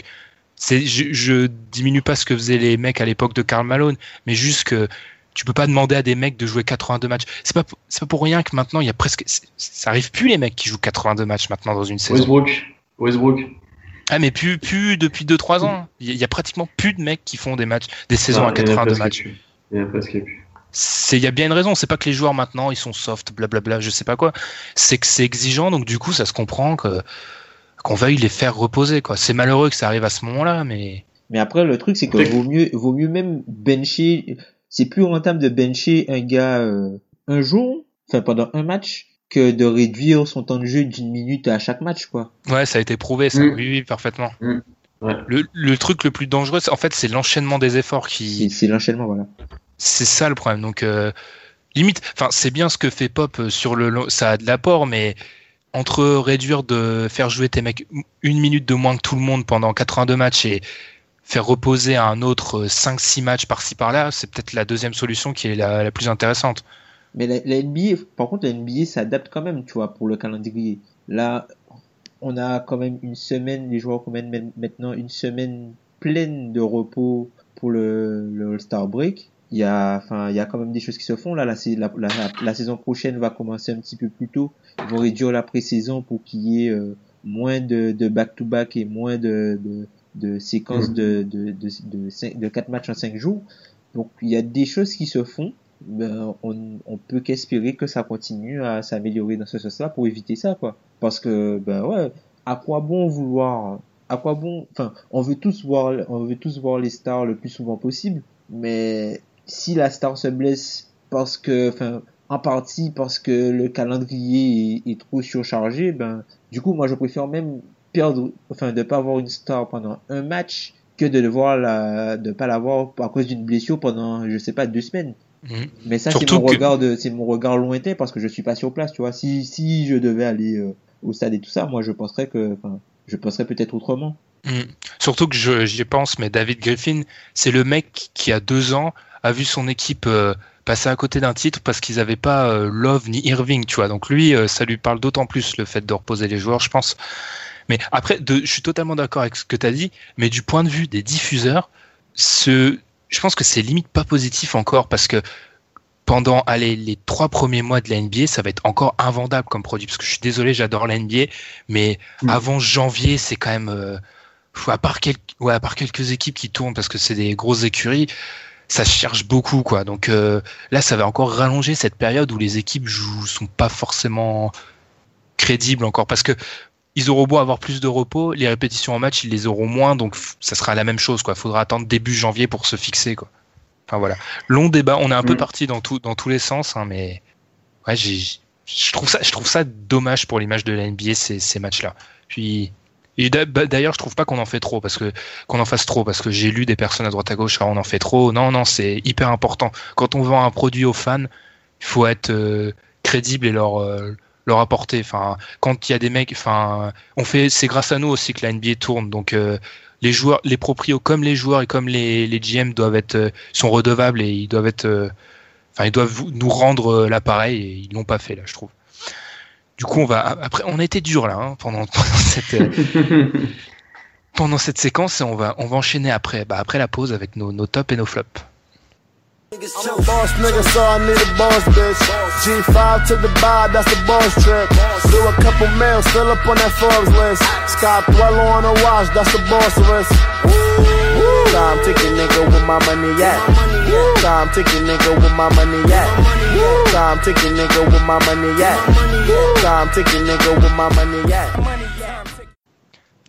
je, je diminue pas ce que faisaient les mecs à l'époque de Karl Malone, mais juste que tu peux pas demander à des mecs de jouer 82 matchs. C'est pas, c'est pas pour rien que maintenant il y a presque, ça arrive plus les mecs qui jouent 82 matchs maintenant dans une saison. Westbrook. Westbrook. Ah mais plus, plus depuis 2-3 ans. Il y, a- il y a pratiquement plus de mecs qui font des matchs, des saisons Non, à il y en a 82 presque matchs. Il y a presque plus. C'est, il y a bien une raison. C'est pas que les joueurs maintenant ils sont soft, blablabla, je sais pas quoi. C'est que c'est exigeant, donc du coup ça se comprend que qu'on veuille les faire reposer quoi. C'est malheureux que ça arrive à ce moment-là, mais Mais après, le truc, c'est que- vaut mieux, vaut mieux même bencher. C'est plus rentable de bencher un gars euh, un jour, enfin pendant un match, que de réduire son temps de jeu d'une minute à chaque match, quoi. ouais, ça a été prouvé, ça. Mm. Oui, oui, parfaitement. Mm. Ouais. Le, le truc le plus dangereux, en fait, c'est l'enchaînement des efforts C'est qui. c'est l'enchaînement, voilà. C'est ça le problème. Donc, euh, limite, enfin, c'est bien ce que fait Pop euh, sur le long, ça a de l'apport, mais entre réduire de faire jouer tes mecs une minute de moins que tout le monde pendant 82 matchs et faire reposer un autre euh, 5-6 matchs par-ci par-là, c'est peut-être la deuxième solution qui est la, plus intéressante. Mais la, NBA, par contre, la NBA s'adapte quand même, tu vois, pour le calendrier. Là, on a quand même une semaine, les joueurs quand même maintenant une semaine pleine de repos pour le, le All-Star Break. Il y a, enfin, il y a quand même des choses qui se font. Là, la, la, la, saison prochaine va commencer un petit peu plus tôt. Ils vont réduire la pré-saison pour qu'il y ait euh, moins de back-to-back et moins de, de séquences de, de, de, de, cinq- de 4 matchs en 5 jours. Donc, il y a des choses qui se font ben, on, on peut qu'espérer que ça continue à s'améliorer dans ce sens-là pour éviter ça, quoi. Parce que, ben ouais, à quoi bon vouloir, à quoi bon, enfin, on veut tous voir, on veut tous voir les stars le plus souvent possible, mais si la star se blesse parce que, enfin, en partie parce que le calendrier est, est trop surchargé, ben, du coup, moi, je préfère même perdre, enfin, de pas avoir une star pendant un match que de devoir la, de pas l'avoir à cause d'une blessure pendant, je sais pas, deux semaines. Mhm. Mais ça, c'est mon que- regard de, c'est mon regard lointain parce que je suis pas sur place, tu vois. Si, si je devais aller euh, au stade et tout ça, moi, je penserais que, enfin, je penserais peut-être autrement. Mm. Surtout que je- j'y pense, mais David Griffin, c'est le mec qui a deux ans a vu son équipe euh, passer à côté d'un titre parce qu'ils n'avaient pas euh, Love ni Irving, tu vois. Donc lui, euh, ça lui parle d'autant plus le fait de reposer les joueurs, je pense. Mais après, de, je suis totalement d'accord avec ce que tu as dit, mais du point de vue des diffuseurs, ce, je pense que c'est limite pas positif encore parce que pendant allez, les trois premiers mois de la NBA, ça va être encore invendable comme produit. Parce que je suis désolé, j'adore la NBA, mais Mm. avant janvier, c'est quand même, euh, à part quelques, ouais, à part quelques équipes qui tournent parce que c'est des grosses écuries, ça se cherche beaucoup, quoi. Donc euh, là, ça va encore rallonger cette période où les équipes jouent, sont pas forcément crédibles encore parce que ils auront beau avoir plus de repos, les répétitions en match, ils les auront moins, donc ça sera la même chose, quoi. Faudra attendre début janvier pour se fixer, quoi. Enfin voilà, long débat. On est un peu Mm. parti dans tout, dans tous les sens, hein, mais ouais, je trouve ça, je trouve ça dommage pour l'image de la NBA ces, ces matchs-là. Puis et bah, d'ailleurs, je trouve pas qu'on en fait trop parce que qu'on en fasse trop parce que j'ai lu des personnes à droite à gauche, ah, on en fait trop. Non, non, c'est hyper important. Quand on vend un produit aux fans, il faut être euh, crédible et leur euh, leur apporter. Enfin, quand il y a des mecs, enfin, on fait, c'est grâce à nous aussi que la NBA tourne. Donc euh, les joueurs, les proprios comme les joueurs et comme les, les GM doivent être euh, sont redevables et ils doivent être, euh, enfin, ils doivent nous rendre l'appareil et ils l'ont pas fait là, je trouve. Du coup, on va après, on a été dur là hein, pendant, pendant cette pendant cette séquence et on va on va enchaîner après, bah, après la pause avec nos, nos tops et nos flops. I'm a boss nigga, so I need a boss bitch. G5 to the bar, that's the boss trip. Do a couple still up on that Forbes list. Scott Dwello on the watch, that's the boss list. Woo! Time ticking nigga with my money at. Time ticking nigga with my money at. Time ticking nigga with my money at. Time ticking nigga with my money at.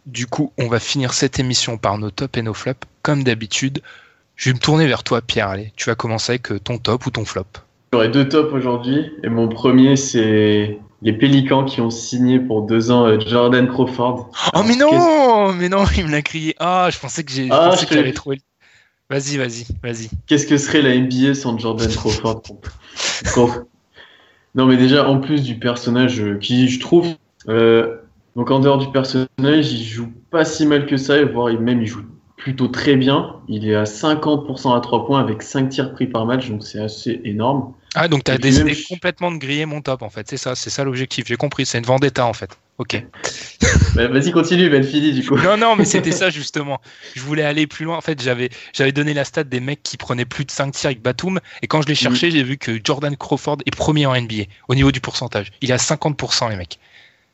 Du coup, on va finir cette émission par nos tops et nos flops. Comme d'habitude, je vais me tourner vers toi, Pierre. Allez, tu vas commencer avec euh, ton top ou ton flop. J'aurais deux tops aujourd'hui. Et mon premier, c'est les Pélicans qui ont signé pour deux ans euh, Jordan Crawford. Oh mais non, mais non, il me l'a crié. Ah, je pensais que j'ai, je Ah, j'avais trouvé. Vas-y, vas-y, vas-y. Qu'est-ce que serait la NBA sans Jordan Crawford? Non, mais déjà, en plus du personnage euh, qui, je trouve, euh, donc en dehors du personnage, il joue pas si mal que ça, voire même il joue plutôt très bien. Il est à 50% à 3 points avec 5 tirs pris par match, donc c'est assez énorme. Ah, donc t'as Et puis décidé même- complètement de griller mon top en fait. C'est ça, c'est ça l'objectif. J'ai compris. C'est une vendetta en fait. Ok. Bah, Vas-y, continue, Ben Fili, du coup. Non, non, mais c'était ça justement. Je voulais aller plus loin. En fait, j'avais, j'avais donné la stat des mecs qui prenaient plus de 5 tirs avec Batum. Et quand je l'ai Mm. cherché, j'ai vu que Jordan Crawford est premier en NBA au niveau du pourcentage. Il est à 50%, les mecs.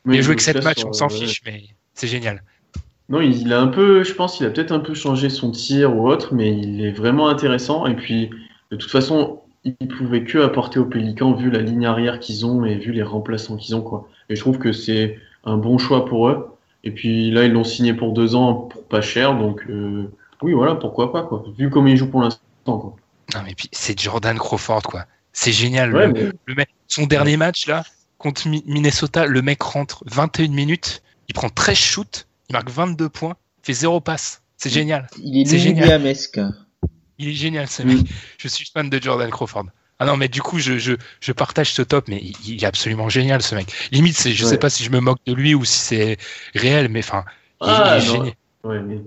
Il a joué que 7 là, matchs, on s'en ouais. fiche, mais c'est génial. Non, il a un peu, je pense qu'il a peut-être un peu changé son tir ou autre, mais il est vraiment intéressant. Et puis, de toute façon, il pouvait que apporter aux Pélicans vu la ligne arrière qu'ils ont et vu les remplaçants qu'ils ont, quoi. Et je trouve que c'est un bon choix pour eux. Et puis là, ils l'ont signé pour deux ans pour pas cher, donc euh, oui, voilà, pourquoi pas, quoi. Vu comment il joue pour l'instant, quoi. Non, mais puis c'est Jordan Crawford, quoi. C'est génial. Ouais, le, mais- le mec, son dernier match, là, contre Mi- Minnesota, le mec rentre 21 minutes, il prend 13 shoots, il marque 22 points, fait 0 passe. C'est génial. Il est C'est génial. Il est génial, ce Mm. mec. Je suis fan de Jordan Crawford. Ah non, mais du coup, je, je, je partage ce top, mais il, il est absolument génial, ce mec. Limite, c'est, je Ouais. sais pas si je me moque de lui ou si c'est réel, mais enfin, il, Ah, il est génial. Ouais, mais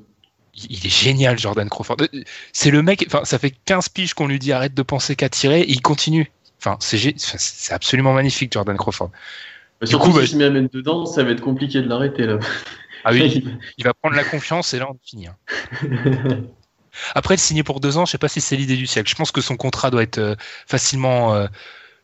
Il est génial, Jordan Crawford. Euh, C'est le mec, enfin, ça fait 15 piges qu'on lui dit arrête de penser qu'à tirer, et il continue. Enfin, c'est, absolument magnifique, Jordan Crawford. Bah, surtout coup, bah, se met à mettre dedans, ça va être compliqué de l'arrêter, là. Ah oui, il va prendre la confiance et là, on finit. hein. Après, le signer pour deux ans, je sais pas si c'est l'idée du siècle. Je pense que son contrat doit être euh, facilement. euh,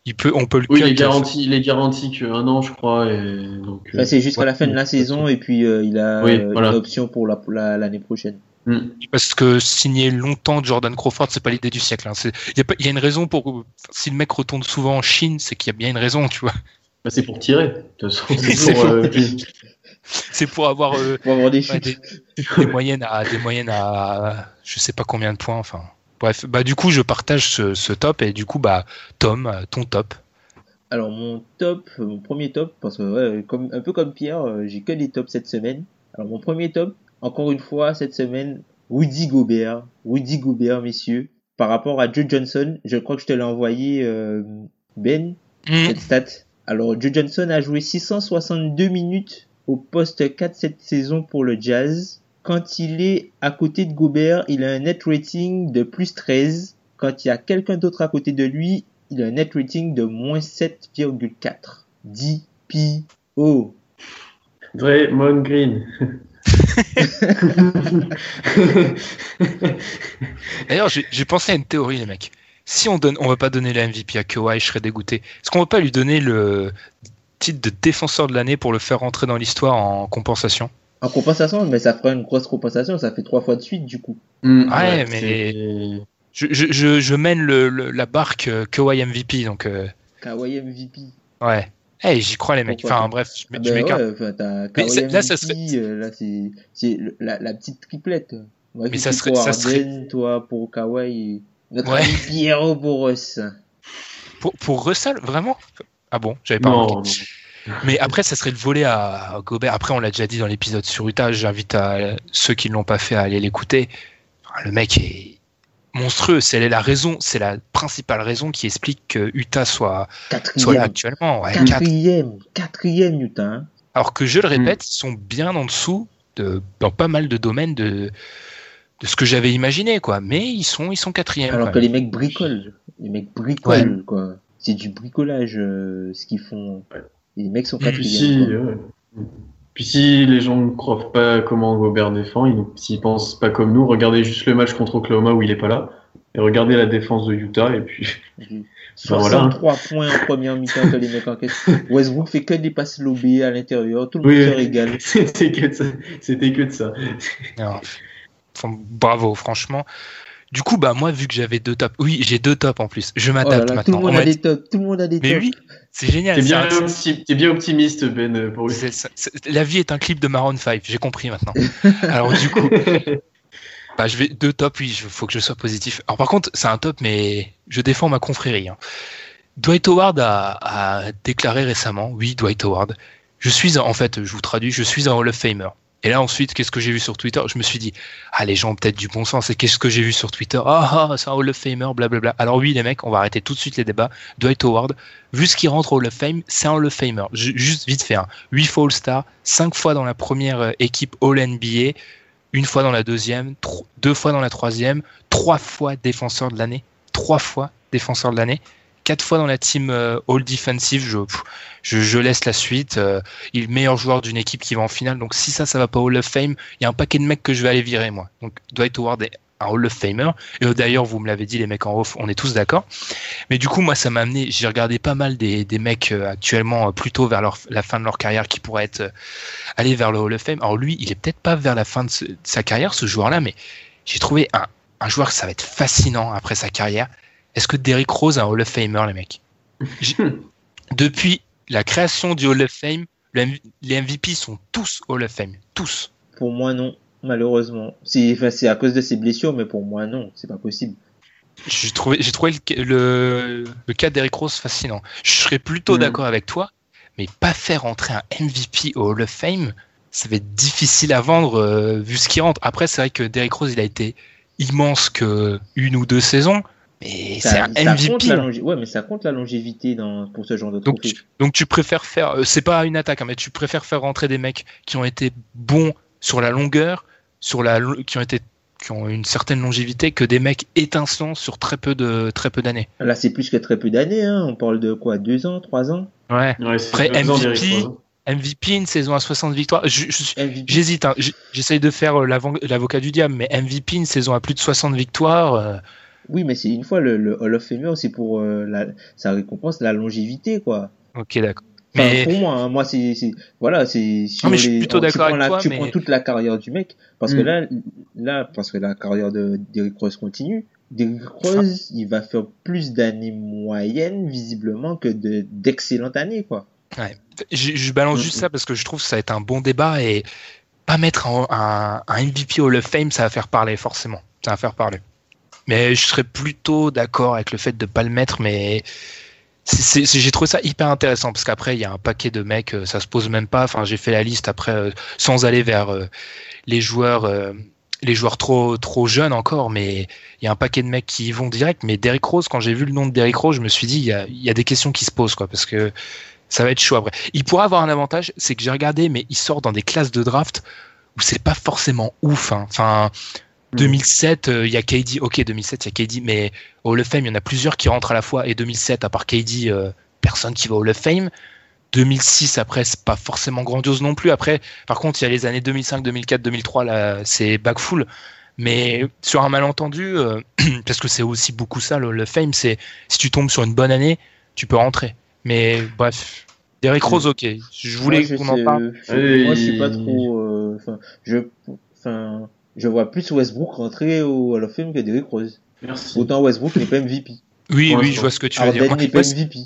il peut, on peut le oui, il est garanti, il est garanti qu'un an, je crois, et donc. euh, c'est jusqu'à ouais. la fin de la saison et puis euh, il a Oui, euh, voilà. une option pour la pour la- l'année prochaine. Mm. Parce que signer longtemps Jordan Crawford, c'est pas l'idée du siècle. hein. Il y, a y une raison pour. Si le mec retourne souvent en Chine, c'est qu'il y a bien une raison, tu vois. Bah, c'est pour tirer. De toute façon, C'est c'est pour. C'est pour avoir euh, des ouais, chutes. des, des moyennes à des moyennes à je sais pas combien de points. Enfin, bref. Bah du coup, je partage ce, ce top et du coup, bah Tom, ton top. Alors mon top, mon premier top, parce que ouais, comme un peu comme Pierre, euh, j'ai que des tops cette semaine. Alors mon premier top, encore une fois cette semaine, Rudy Gobert, Rudy Gobert messieurs, par rapport à Joe Johnson, je crois que je te l'ai envoyé euh, Ben Hmm. cette stat. Alors Joe Johnson a joué 662 minutes au poste 4 cette saison pour le Jazz. Quand il est à côté de Gobert, il a un net rating de plus 13. Quand il y a quelqu'un d'autre à côté de lui, il a un net rating de moins 7,4. DPO. Draymond Green. D'ailleurs, j'ai j'ai pensé à une théorie, les mecs. Si on donne, on va pas donner la MVP à Kawhi, je serais dégoûté. Est-ce qu'on va pas lui donner le titre de défenseur de l'année pour le faire rentrer dans l'histoire en compensation En compensation, mais ça fera une grosse compensation, ça fait trois fois de suite du coup. Mm, Ouais, mais- je, je, je, je mène le, le- la barque euh, Kawhi MVP, donc euh, Kawhi MVP. ouais. Hey, j'y crois les mecs. Pourquoi Enfin bref, je, Ah ben m'écarte. ouais, enfin, t'as Mais Kawhi ça- là, ça serait- euh, là c'est la, la petite triplette. Moi Mais ça serait- pour ça serait- toi pour Kawhi et notre Ouais. ami Pierrot pour Russ. Pour, pour Russell, vraiment Ah bon, j'avais pas Non, remarqué. non. Mais après, ça serait le volet à, Gobert. Après, on l'a déjà dit dans l'épisode sur Utah. J'invite à ceux qui ne l'ont pas fait à aller l'écouter. Le mec est monstrueux. C'est la raison, c'est la principale raison qui explique que Utah soit, soit là actuellement. Ouais, quatre. Quatrième. Quatrième Utah. hein. Alors que je le répète, ils sont bien en dessous de, dans pas mal de domaines de, de ce que j'avais imaginé, quoi. Mais ils sont, ils sont quatrième. Alors quand que même. les mecs bricolent. Les mecs bricolent, quoi. C'est du bricolage, euh, ce qu'ils font. Les mecs sont Puis quatrième. si, ouais. Puis si les gens ne croient pas comment Gobert défend, ils- s'ils pensent pas comme nous, regardez juste le match contre Oklahoma où il est pas là, et regardez la défense de Utah, et puis Ben voilà. 63 points en première mi-temps que les mecs encaissent. Westbrook fait que des passes lobées à l'intérieur. Tout le Oui, monde se régale. c'était que de ça. C'était que de ça. Bravo, franchement. Du coup, bah moi, vu que j'avais deux tops, oui, j'ai deux tops en plus. Je Oh m'adapte là, tout le maintenant. monde On a des tops. Tout le monde a des Mais tops. oui, c'est génial. T'es c'est bien, un- opti- t'es bien optimiste, Ben, pour c'est- la vie est un clip de Maroon 5, j'ai compris maintenant. Alors du coup, bah, je vais deux tops, oui, il faut que je sois positif. Alors par contre, c'est un top, mais je défends ma confrérie. hein. Dwight Howard a, a déclaré récemment, oui, Dwight Howard, je suis, en fait, je vous traduis, je suis un Hall of Famer. Et là, ensuite, qu'est-ce que j'ai vu sur Twitter? Je me suis dit, ah, les gens ont peut-être du bon sens. Et qu'est-ce que j'ai vu sur Twitter? Ah, ah c'est un Hall of Famer, blablabla. Alors oui, les mecs, on va arrêter tout de suite les débats. Dwight Howard, vu ce qui rentre au Hall of Fame, c'est un Hall of Famer. Ju- Juste vite fait, hein. 8 fois All-Star, 5 fois dans la première euh, équipe All-NBA, une fois dans la deuxième, deux fois dans la troisième, trois fois défenseur de l'année, trois fois défenseur de l'année, quatre fois dans la team euh, All Defensive. Je, laisse la suite. euh, il est le meilleur joueur d'une équipe qui va en finale. Donc si ça, ça va pas Hall of Fame, il y a un paquet de mecs que je vais aller virer moi. Donc Dwight Howard est un Hall of Famer. Et euh, d'ailleurs, vous me l'avez dit, les mecs en off, on est tous d'accord. Mais du coup, moi, ça m'a amené. J'ai regardé pas mal des, mecs actuellement plutôt vers la fin de leur carrière qui pourraient être euh, aller vers le Hall of Fame. Alors lui, il est peut-être pas vers la fin de sa carrière, ce joueur-là, mais j'ai trouvé un, un joueur que ça va être fascinant après sa carrière. Est-ce que Derrick Rose est un Hall of Famer, les mecs? Depuis la création du Hall of Fame, le M- les MVP sont tous Hall of Fame. Tous. Pour moi, non. Malheureusement. C'est, enfin, à cause de ses blessures, mais pour moi, non. C'est pas possible. J'ai trouvé, le, le, le cas d'Eric Rose fascinant. Je serais plutôt Mhm. d'accord avec toi, mais pas faire entrer un MVP au Hall of Fame, ça va être difficile à vendre euh, vu ce qui rentre. Après, c'est vrai que Derrick Rose, il a été immense que une ou deux saisons, mais c'est un ça MVP. compte la là. longe- Ouais, mais ça compte la longévité dans, pour ce genre de Donc trophée. tu, donc tu préfères faire, euh, c'est pas une attaque, hein, mais tu préfères faire rentrer des mecs qui ont été bons sur la longueur, sur la, qui ont été, qui ont une certaine longévité, que des mecs étincelants sur très peu de, très peu d'années. Là, c'est plus que très peu d'années, hein. On parle de quoi? Deux ans, trois ans? Ouais. Ouais, c'est Après, ans, MVP. MVP, une saison à 60 victoires. Je- je. J'hésite, hein. J'essaye de faire euh, l'avocat du diable, mais MVP, une saison à plus de 60 victoires. euh, Oui, mais c'est une fois le, le Hall of Famer, c'est pour euh, la, ça récompense la longévité, quoi. ok, d'accord. Enfin, Mais pour moi, hein, moi c'est, voilà, c'est. Non, mais je suis plutôt d'accord avec la- toi, Tu mais- prends toute la carrière du mec, parce que Mm. là, là, parce que la carrière de Derrick Rose continue. Derrick Rose, il va faire plus d'années moyennes, visiblement, que de d'excellentes années, quoi. je, je balance Mm, juste ça parce que je trouve que ça va être un bon débat et pas mettre un, un, un MVP Hall of Fame, ça va faire parler, forcément. Ça va faire parler. Mais je serais plutôt d'accord avec le fait de pas le mettre, mais j'ai trouvé ça hyper intéressant parce qu'après il y a un paquet de mecs, euh, ça se pose même pas. Enfin, j'ai fait la liste après euh, sans aller vers euh, les joueurs, les joueurs trop trop jeunes encore, mais il y a un paquet de mecs qui y vont direct. Mais Derrick Rose, quand j'ai vu le nom de Derrick Rose, je me suis dit il y a, il y a des questions qui se posent quoi, parce que ça va être chaud après. Il pourrait avoir un avantage, c'est que j'ai regardé, mais il sort dans des classes de draft où c'est pas forcément ouf. hein. Enfin, Mm. 2007, euh, il y a KD. Ok, 2007, il y a KD, mais au Hall of Fame, il y en a plusieurs qui rentrent à la fois. Et 2007, à part KD, euh, personne qui va au Hall of Fame. 2006, après, c'est pas forcément grandiose non plus. Après, par contre, il y a les années 2005, 2004, 2003, là, c'est back full. Mais sur un malentendu, euh, parce que c'est aussi beaucoup ça, le Hall of Fame, c'est si tu tombes sur une bonne année, tu peux rentrer. Mais bref, Derrick Rose, ok. Je voulais qu'on en parle. je- moi, je suis pas trop, euh, enfin, je, enfin, je vois plus Westbrook rentrer au Hall of Fame que Derrick Rose. Merci. Autant Westbrook n'est pas MVP. Oui, oui, je vois ce que tu veux dire. N'est pas MVP.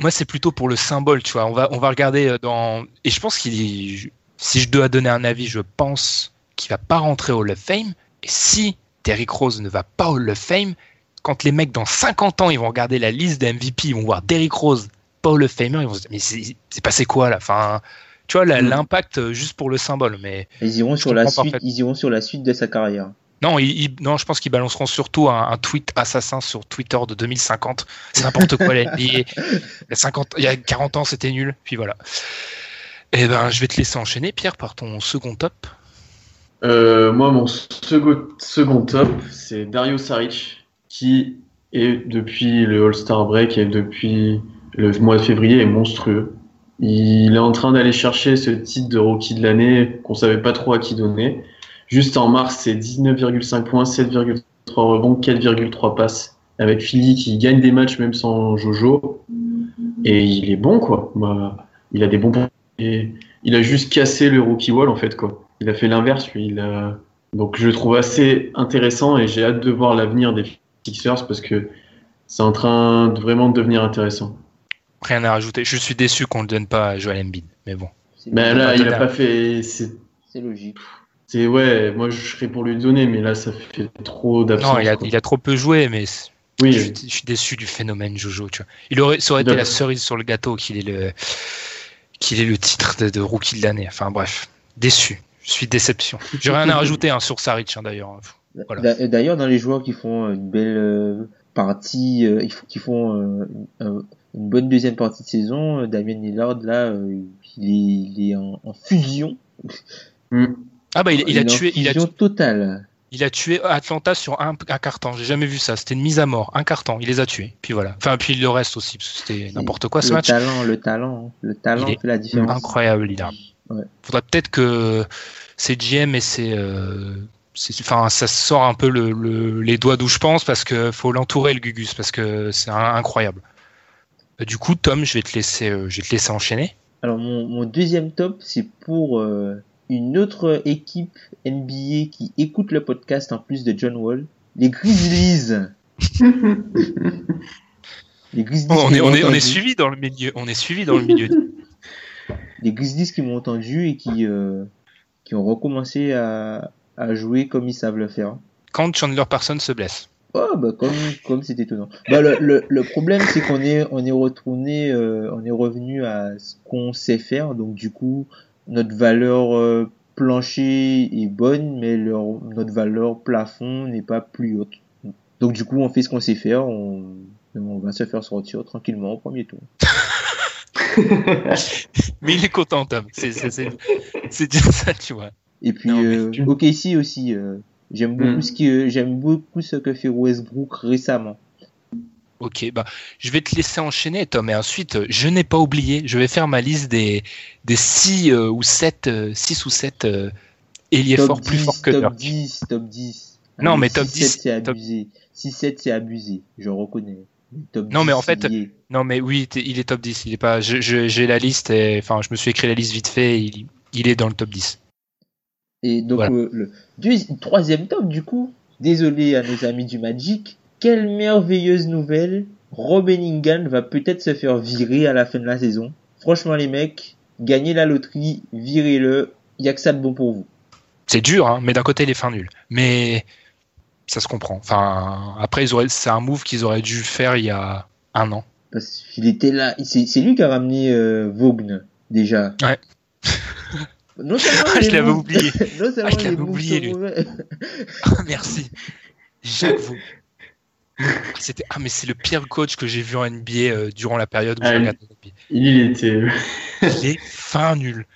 moi, c'est plutôt pour le symbole, tu vois. On va, on va regarder euh, dans. Et je pense qu'il Si je dois donner un avis, je pense qu'il va pas rentrer au Hall of Fame. Et si Derrick Rose ne va pas au Hall of Fame, quand les mecs dans 50 ans, ils vont regarder la liste des MVP, ils vont voir Derrick Rose, pas Hall of Famer, ils vont se dire, mais c'est c'est passé quoi là? Enfin, tu vois, Mm. l'impact euh, juste pour le symbole. Mais Ils iront sur la suite, ils iront sur la suite de sa carrière. non, ils- ils- non je pense qu'ils balanceront surtout un, un tweet assassin sur Twitter de 2050. C'est n'importe quoi, la NBA. Il y a 50, il y a 40 ans, c'était nul. Puis voilà. Eh ben, je vais te laisser enchaîner, Pierre, par ton second top. Euh, moi, mon second, second top, c'est Dario Saric, qui est depuis le All-Star Break et depuis le mois de février est monstrueux. Il est en train d'aller chercher ce titre de rookie de l'année qu'on savait pas trop à qui donner. Juste en mars, c'est 19,5 points, 7,3 rebonds, 4,3 passes. Avec Philly qui gagne des matchs même sans Jojo. Et il est bon, quoi. Bah, il a des bons points. Et il a juste cassé le rookie wall, en fait, quoi. Il a fait l'inverse, lui. Donc je le trouve assez intéressant et j'ai hâte de voir l'avenir des Sixers parce que c'est en train de vraiment devenir intéressant. Rien à rajouter. Je suis déçu qu'on ne le donne pas à Joel Embiid. Mais bon. Mais là, il donner a un- pas fait. C'est, logique. c'est- ouais, moi je serais pour lui donner, mais là ça fait trop Non, d'absence. il a, quoi. il a trop peu joué, mais Oui, Je, suis- je suis déçu du phénomène Jojo. Tu vois. Il aurait, ça aurait été la cerise sur le gâteau qu'il ait le, qu'il ait le titre de, de rookie de l'année. Enfin bref, déçu. Je suis déception. J'ai rien à rajouter hein, sur Saric hein, d'ailleurs. Voilà. D'a- D'ailleurs, dans les joueurs qui font une belle euh, partie, euh, il faut- qui font euh, un- une bonne deuxième partie de saison, euh, Damien Lillard, là, euh, il est, il est en, en fusion. Ah bah il, il a tué, il a, fusion totale. il a tué Atlanta sur un, un carton. J'ai jamais vu ça. C'était une mise à mort, un carton. Il les a tués. Puis voilà. Enfin puis le reste aussi, parce que c'était n'importe quoi ce le match. talent, le talent, hein. le talent Il est fait la différence. Incroyable, Lillard. Ouais. Faudrait peut-être que ces GM et ces, euh, c'est- enfin, ça sort un peu le, le- les doigts d'où je pense parce que faut l'entourer le Gugus parce que c'est incroyable. Euh, Du coup, Tom, je vais te laisser, euh, je vais te laisser enchaîner. Alors mon, mon deuxième top, c'est pour euh, une autre équipe NBA qui écoute le podcast en plus de John Wall, les Grizzlies. les Grizzlies. Oh, on est, m'ont on est, on est entendu. suivi dans le milieu. On est suivi dans le milieu. Les Grizzlies qui m'ont entendu et qui euh, qui ont recommencé à, à jouer comme ils savent le faire. Quand Chandler Parsons se blesse. Oh bah comme comme c'est étonnant. Bah le, le, le problème c'est qu'on est on est retourné euh, on est revenu à ce qu'on sait faire donc du coup notre valeur euh, plancher est bonne mais leur, notre valeur plafond n'est pas plus haute. Donc du coup on fait ce qu'on sait faire on on va se faire sortir tranquillement au premier tour. Mais il est content, Tom. C'est, c'est, c'est, c'est dire ça, tu vois. Et puis Non, euh, tu- OKC aussi euh, j'aime beaucoup Mm. ce que j'aime beaucoup ce que fait Westbrook récemment. Ok, bah, je vais te laisser enchaîner, Tom, et ensuite, euh, je n'ai pas oublié, je vais faire ma liste des, des 6 ou 7, 6 ou 7 euh, ailiers top forts plus 10, forts que top Dirk. 10, top 10. Non, mais 6, top 7, 10, c'est top- abusé. 6-7, c'est abusé. Je reconnais. Mais top Non, 10, mais en fait- est. Non, mais oui, t'es- il est top 10. Il est pas, j'ai la liste, et, enfin, je me suis écrit la liste vite fait, il, il est dans le top 10. Et donc, Voilà. euh, le troisième top, du coup. Désolé à nos amis du Magic. Quelle merveilleuse nouvelle. Rob Bellingham va peut-être se faire virer à la fin de la saison. Franchement, les mecs, gagnez la loterie, virez-le. Y a que ça de bon pour vous. C'est dur, hein, mais d'un côté, il est fin nul. Mais ça se comprend. Enfin, après, ils auraient, c'est un move qu'ils auraient dû faire il y a un an. Parce qu'il était là. C'est c'est lui qui a ramené euh, Vaughn, déjà. Ouais. Non seulement Je l'avais oublié. non seulement Ah, je l'avais oublié, lui. mauvais. Ah, merci. Jacques Vaughan. C'était ah mais c'est le pire coach que j'ai vu en NBA euh, durant la période où Ah, regardé la NBA. Il était. Il est fin nul.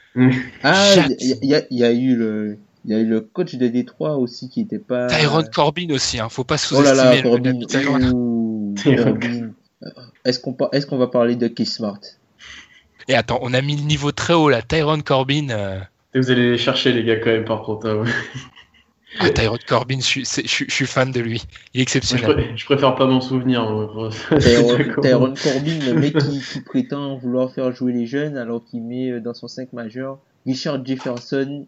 Ah, il y, a- il y a- il y a eu le, il y a eu le coach de Détroit aussi qui était pas. Tyrone Corbin aussi, hein. faut pas Oh là sous-estimer là, le- Corbin. Tyrone. Corbin. Euh, Est-ce qu'on par- est-ce qu'on va parler de Keith Smart? Et attends, on a mis le niveau très haut là. Tyrone Corbin. euh, Et vous allez les chercher, les gars, quand même, par contre. hein. Ah, Tyrone Corbin, je suis, c'est- je, suis- je suis fan de lui. Il est je, exceptionnel. je préfère pas m'en souvenir. moi. Tyrone Corbin, le mec qui, qui prétend vouloir faire jouer les jeunes alors qu'il met euh, dans son 5 majeur Richard Jefferson.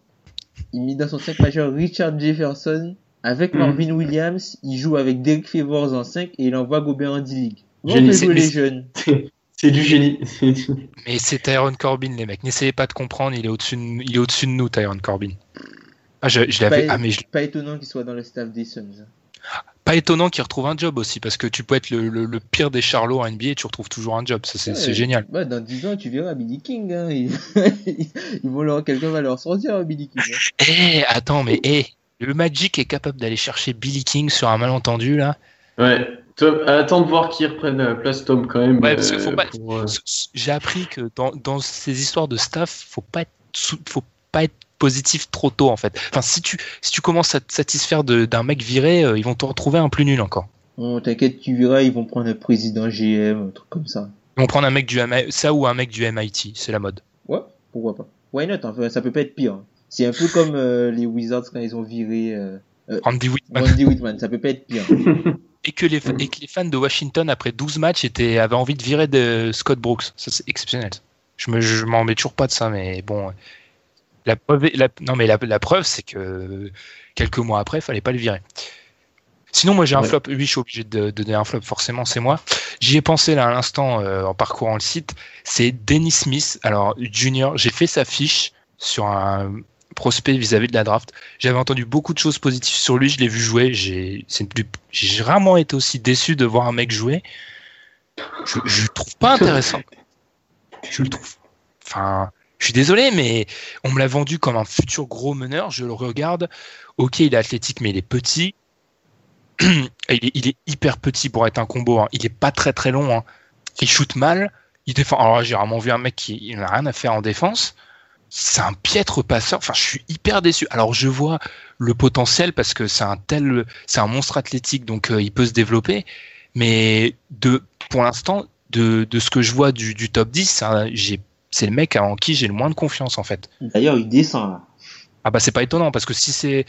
Il met dans son 5 majeur Richard Jefferson. Avec Mhm. Marvin Williams, il joue avec Derek Favors en 5 et il envoie Gobert en D-League. On Génie. fait C'est- jouer les jeunes. C'est du génie. Mais c'est Tyrone Corbin, les mecs. N'essayez pas de comprendre, il est au-dessus de, il est au-dessus de nous, Tyrone Corbin. Ah, je, je l'avais. Pas- Ah, mais je- Pas étonnant qu'il soit dans le staff des Suns. pas étonnant qu'il retrouve un job aussi, parce que tu peux être le, le- le pire des charlots en NBA et tu retrouves toujours un job. Ça, c'est, Ouais. génial. Ouais, dans 10 ans, tu verras Billy King. Hein. Ils, ils vont leur, quelqu'un va leur sortir Billy King. hein. Eh, attends, mais eh, le Magic est capable d'aller chercher Billy King sur un malentendu là. Ouais. Tom, attends de voir qui reprenne la place, Tom, quand même. Ouais, parce qu'il faut euh, pas- pour, euh, J'ai appris que dans, dans ces histoires de staff, faut pas être, faut pas être positif trop tôt en fait. Enfin, si tu, si tu commences à te satisfaire de- d'un mec viré, euh, ils vont te retrouver un plus nul encore. Bon, t'inquiète, tu verras, ils vont prendre un président GM, un truc comme ça. Ils vont prendre un mec du MI ça ou un mec du MIT, c'est la mode. Ouais, pourquoi pas. Why not Enfin, ça peut pas être pire. C'est un peu comme euh, les Wizards quand ils ont viré euh, Randy Whitman. Randy Whitman. Ça peut pas être pire. Et que, les, et que les fans de Washington, après 12 matchs, étaient, avaient envie de virer de Scott Brooks. Ça, c'est exceptionnel. Je me, je m'en mets toujours pas de ça, mais bon. La preuve, la, non, mais la, la preuve, c'est que quelques mois après, il fallait pas le virer. Sinon, moi, j'ai un Ouais. flop. Oui, je suis obligé de, de donner un flop, forcément, c'est moi. J'y ai pensé là à l'instant euh, en parcourant le site. C'est Dennis Smith. Alors, Junior, j'ai fait sa fiche sur un, prospect vis-à-vis de la draft. J'avais entendu beaucoup de choses positives sur lui, je l'ai vu jouer. J'ai rarement été aussi déçu de voir un mec jouer. Je, je le trouve pas intéressant. Je le trouve. Enfin, je suis désolé, mais on me l'a vendu comme un futur gros meneur. Je le regarde. Ok, il est athlétique, mais il est petit. il, est, hyper petit pour être un combo. Hein. Il est pas très très long. Hein. Il shoot mal. Il défend. Alors j'ai vraiment vu un mec qui n'a rien à faire en défense. C'est un piètre passeur. Enfin, je suis hyper déçu. Alors je vois le potentiel parce que c'est un tel, c'est un monstre athlétique, donc euh, il peut se développer. Mais de, pour l'instant, de, de ce que je vois du, du top 10, hein, c'est le mec en qui j'ai le moins de confiance en fait. D'ailleurs, il descend là. Ah bah c'est pas étonnant parce que si c'est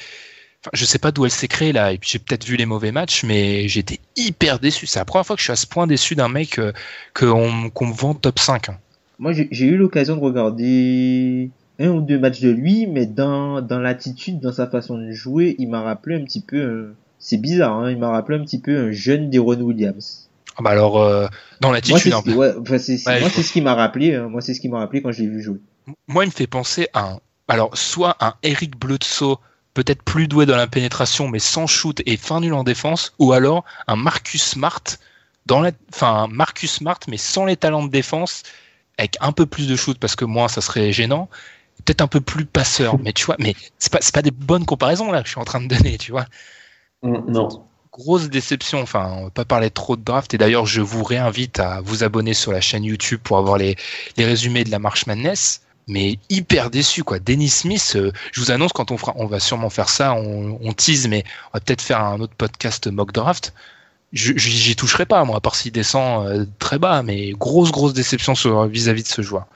enfin, je sais pas d'où elle s'est créée là et puis j'ai peut-être vu les mauvais matchs mais j'étais hyper déçu. C'est la première fois que je suis à ce point déçu d'un mec euh, qu'on me vend top 5. hein. Moi, j'ai eu l'occasion de regarder un ou deux matchs de lui, mais dans, dans l'attitude, dans sa façon de jouer, il m'a rappelé un petit peu, un- c'est bizarre, hein, il m'a rappelé un petit peu un jeune Deron Williams. Ah bah alors euh, dans Moi, l'attitude c'est ce, ouais, enfin, Ouais, moi, c'est ce qui m'a rappelé, hein, moi, c'est ce qui m'a rappelé quand je l'ai vu jouer. Moi, il me fait penser à un. Alors, soit un Eric Bledsoe, peut-être plus doué dans la pénétration, mais sans shoot et fin nul en défense, ou alors un Marcus Smart, dans la... enfin, un Marcus Smart, mais sans les talents de défense, avec un peu plus de shoot, parce que moi, ça serait gênant. Peut-être un peu plus passeur, mais tu vois, mais c'est pas, c'est pas des bonnes comparaisons là que je suis en train de donner, tu vois. Mm, Non. Grosse déception, enfin, on va pas parler trop de draft, et d'ailleurs, je vous réinvite à vous abonner sur la chaîne YouTube pour avoir les, les résumés de la March Madness mais hyper déçu quoi. Dennis Smith, euh, je vous annonce quand on fera, on va sûrement faire ça, on, on tease, mais on va peut-être faire un autre podcast mock draft. Je- J'y j'y toucherai pas moi, à part s'il descend euh, très bas, mais grosse grosse déception sur- vis-à-vis de ce joueur.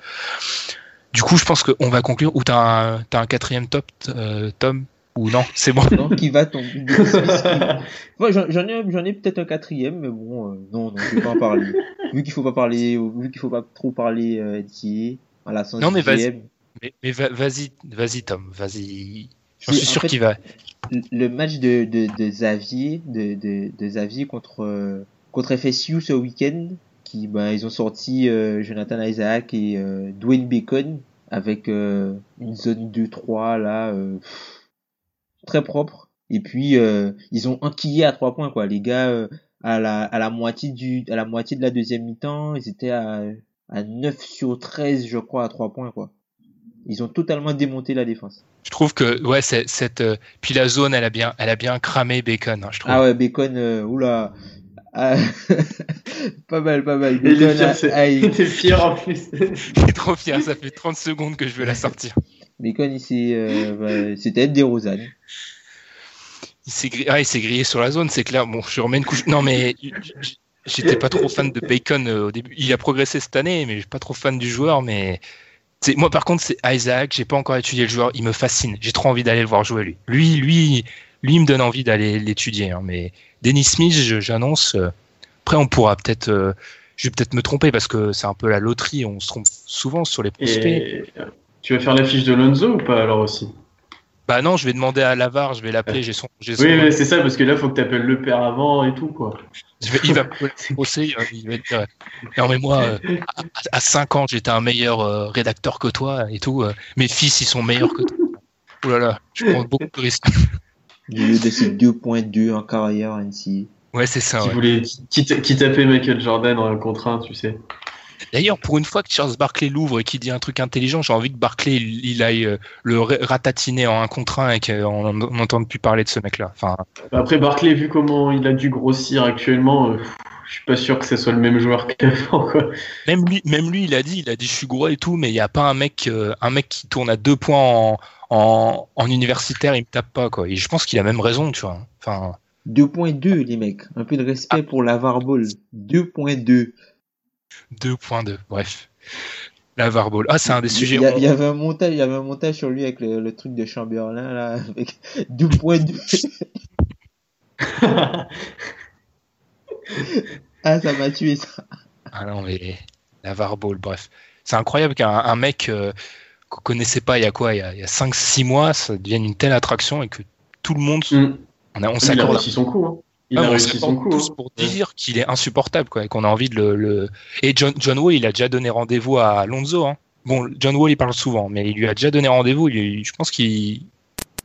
Du coup, je pense qu'on va conclure. Ou t'as un, t'as un quatrième top, euh, Tom? Ou non C'est bon. Non, qui va tomber. Ouais, j'en j'en ai, j'en ai peut-être un quatrième, mais bon, euh, non, non, je vais pas en parler. Vu qu'il faut pas parler, vu qu'il faut pas trop parler euh, à la sens Non, mais vas-y. Mais, mais va- vas-y, vas-y Tom, vas-y. Je C'est- suis sûr qu'il va. le match de, de, de Xavier, de, de, de Xavier contre, euh, contre FSU ce week-end, qui, ben, ils ont sorti euh, Jonathan Isaac et euh, Dwayne Bacon avec euh, une zone 2-3 là, euh, pff, très propre. Et puis euh, ils ont enquillé à trois points quoi. Les gars euh, à la à la moitié du à la moitié de la deuxième mi-temps, ils étaient à à 9 sur 13 je crois à trois points quoi. Ils ont totalement démonté la défense. Je trouve que ouais, cette euh, puis la zone, elle a bien, elle a bien cramé Bacon. hein, je trouve. Ah ouais, Bacon, euh, oula. Ah, pas mal, pas mal. Et il est Bacon, fier, c'est- ah, il- il était fier en plus. Je suis trop fier, ça fait 30 secondes que je veux la sortir. Bacon, il euh, bah, c'était des Rosanne. Il s'est grillé, ah, il s'est grillé sur la zone, c'est clair. Bon, je remets une couche. Non, mais j'étais pas trop fan de Bacon euh, au début. Il a progressé cette année, mais je suis pas trop fan du joueur. Mais c'est moi, par contre, c'est Isaac. J'ai pas encore étudié le joueur. Il me fascine. J'ai trop envie d'aller le voir jouer lui. Lui, lui, lui, il me donne envie d'aller l'étudier. hein. Mais Dennis Smith, j'annonce. euh, après, on pourra peut-être. euh, je vais peut-être me tromper parce que c'est un peu la loterie. On se trompe souvent sur les prospects. Et tu vas faire la fiche de Lonzo ou pas alors aussi? Bah non, je vais demander à Lavar. Je vais l'appeler. J'ai son. Oui, mais c'est ça, parce que là, faut que tu appelles le père avant et tout, quoi. Vais- il va me bosser, euh, il va dire Non mais moi, euh, à, 5 ans, j'étais un meilleur euh, rédacteur que toi et tout. euh, mes fils, ils sont meilleurs que toi. Oh là là, je prends beaucoup de risques. Lieu de ses 2.2 en carrière NCAA. Ouais, c'est ça. qui, ouais. voulait, qui, ta- qui tapait Michael Jordan en un contre un, tu sais. D'ailleurs, pour une fois que Charles Barkley l'ouvre et qu'il dit un truc intelligent, j'ai envie que Barkley il, il aille euh, le ra- ratatiner en un contre un et qu'on n'entende plus parler de ce mec-là. Enfin, Après, Barclay, vu comment il a dû grossir actuellement, euh, je suis pas sûr que ce soit le même joueur qu'avant, même lui, même lui, il a dit, il a dit, je suis gros et tout, mais il n'y a pas un mec, euh, un mec qui tourne à deux points en, en, en universitaire, il me tape pas quoi. Et je pense qu'il a même raison, tu vois. Enfin. 2.2, les mecs. Un peu de respect pour la Ball. 2.2. 2.2, bref. La Varball. Ah, c'est un des sujets. Il y, a- il y avait un montage, il y avait un montage sur lui avec le, le truc de Chamberlain, là, avec 2.2. ah, ça m'a tué, ça. Ah non, mais la Varball, bref. C'est incroyable qu'un un mec euh, qu'on connaissait pas il y a quoi Il y a, il y a 5-6 mois, ça devienne une telle attraction et que tout le monde. Mm. On, a- s'accorde. réussi son coup, hein. Il Ah, a mais on réussi son s'accorde coup. tous hein. pour dire qu'il est insupportable, quoi, et qu'on a envie de le. le... Et John, John Wall, il a déjà donné rendez-vous à Alonso, hein. bon, John Wall il parle souvent, mais il lui a déjà donné rendez-vous. Je pense qu'il y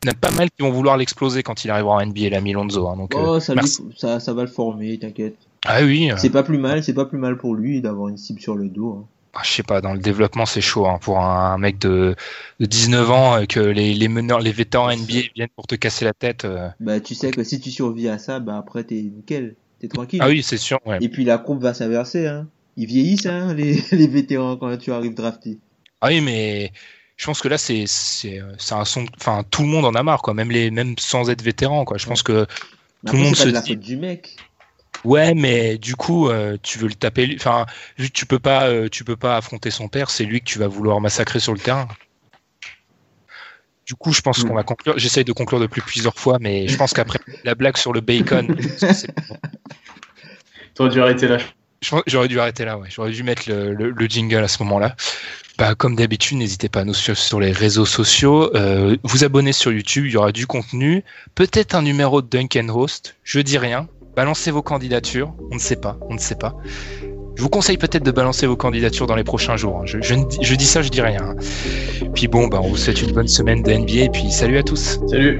en a pas mal qui vont vouloir l'exploser quand il arrivera en NBA, l'ami Lonzo. Hein, donc, Oh, euh, ça, lui- merci. ça, ça va le former, t'inquiète. Ah oui, euh, C'est pas plus mal, c'est pas plus mal pour lui d'avoir une cible sur le dos. hein. Ah, je sais pas, dans le développement c'est chaud hein, pour un, mec de, de 19 ans euh, que les, les meneurs, les vétérans NBA viennent pour te casser la tête. euh. Bah, tu sais que si tu survis à ça, bah après t'es nickel, t'es tranquille. Ah oui, c'est sûr. Ouais. Et puis la courbe va s'inverser, hein. Ils vieillissent, hein, les, les vétérans quand tu arrives drafté. Ah oui, mais je pense que là c'est un son, enfin tout le monde en a marre quoi, même les même sans être vétéran quoi. Je pense que Tout le monde se dit- faute du mec. Ouais, mais du coup, euh, tu veux le taper. Enfin, tu peux pas, euh, tu peux pas affronter son père. C'est lui que tu vas vouloir massacrer sur le terrain. Du coup, je pense Mm. qu'on va conclure. J'essaye de conclure depuis plusieurs fois, mais je pense qu'après la blague sur le bacon. T'aurais dû arrêter là. J'aurais dû arrêter là. Ouais. J'aurais dû mettre le, le- le jingle à ce moment-là. Bah, comme d'habitude, n'hésitez pas à nous suivre sur les réseaux sociaux. Euh, vous abonner sur YouTube, il y aura du contenu. Peut-être un numéro de Duncan Host. Je dis rien. Balancez vos candidatures. On ne sait pas. On ne sait pas. Je vous conseille peut-être de balancer vos candidatures dans les prochains jours. hein. Je, dis ça, je dis rien. hein. Puis bon, bah, on vous souhaite une bonne semaine de NBA et puis salut à tous. Salut.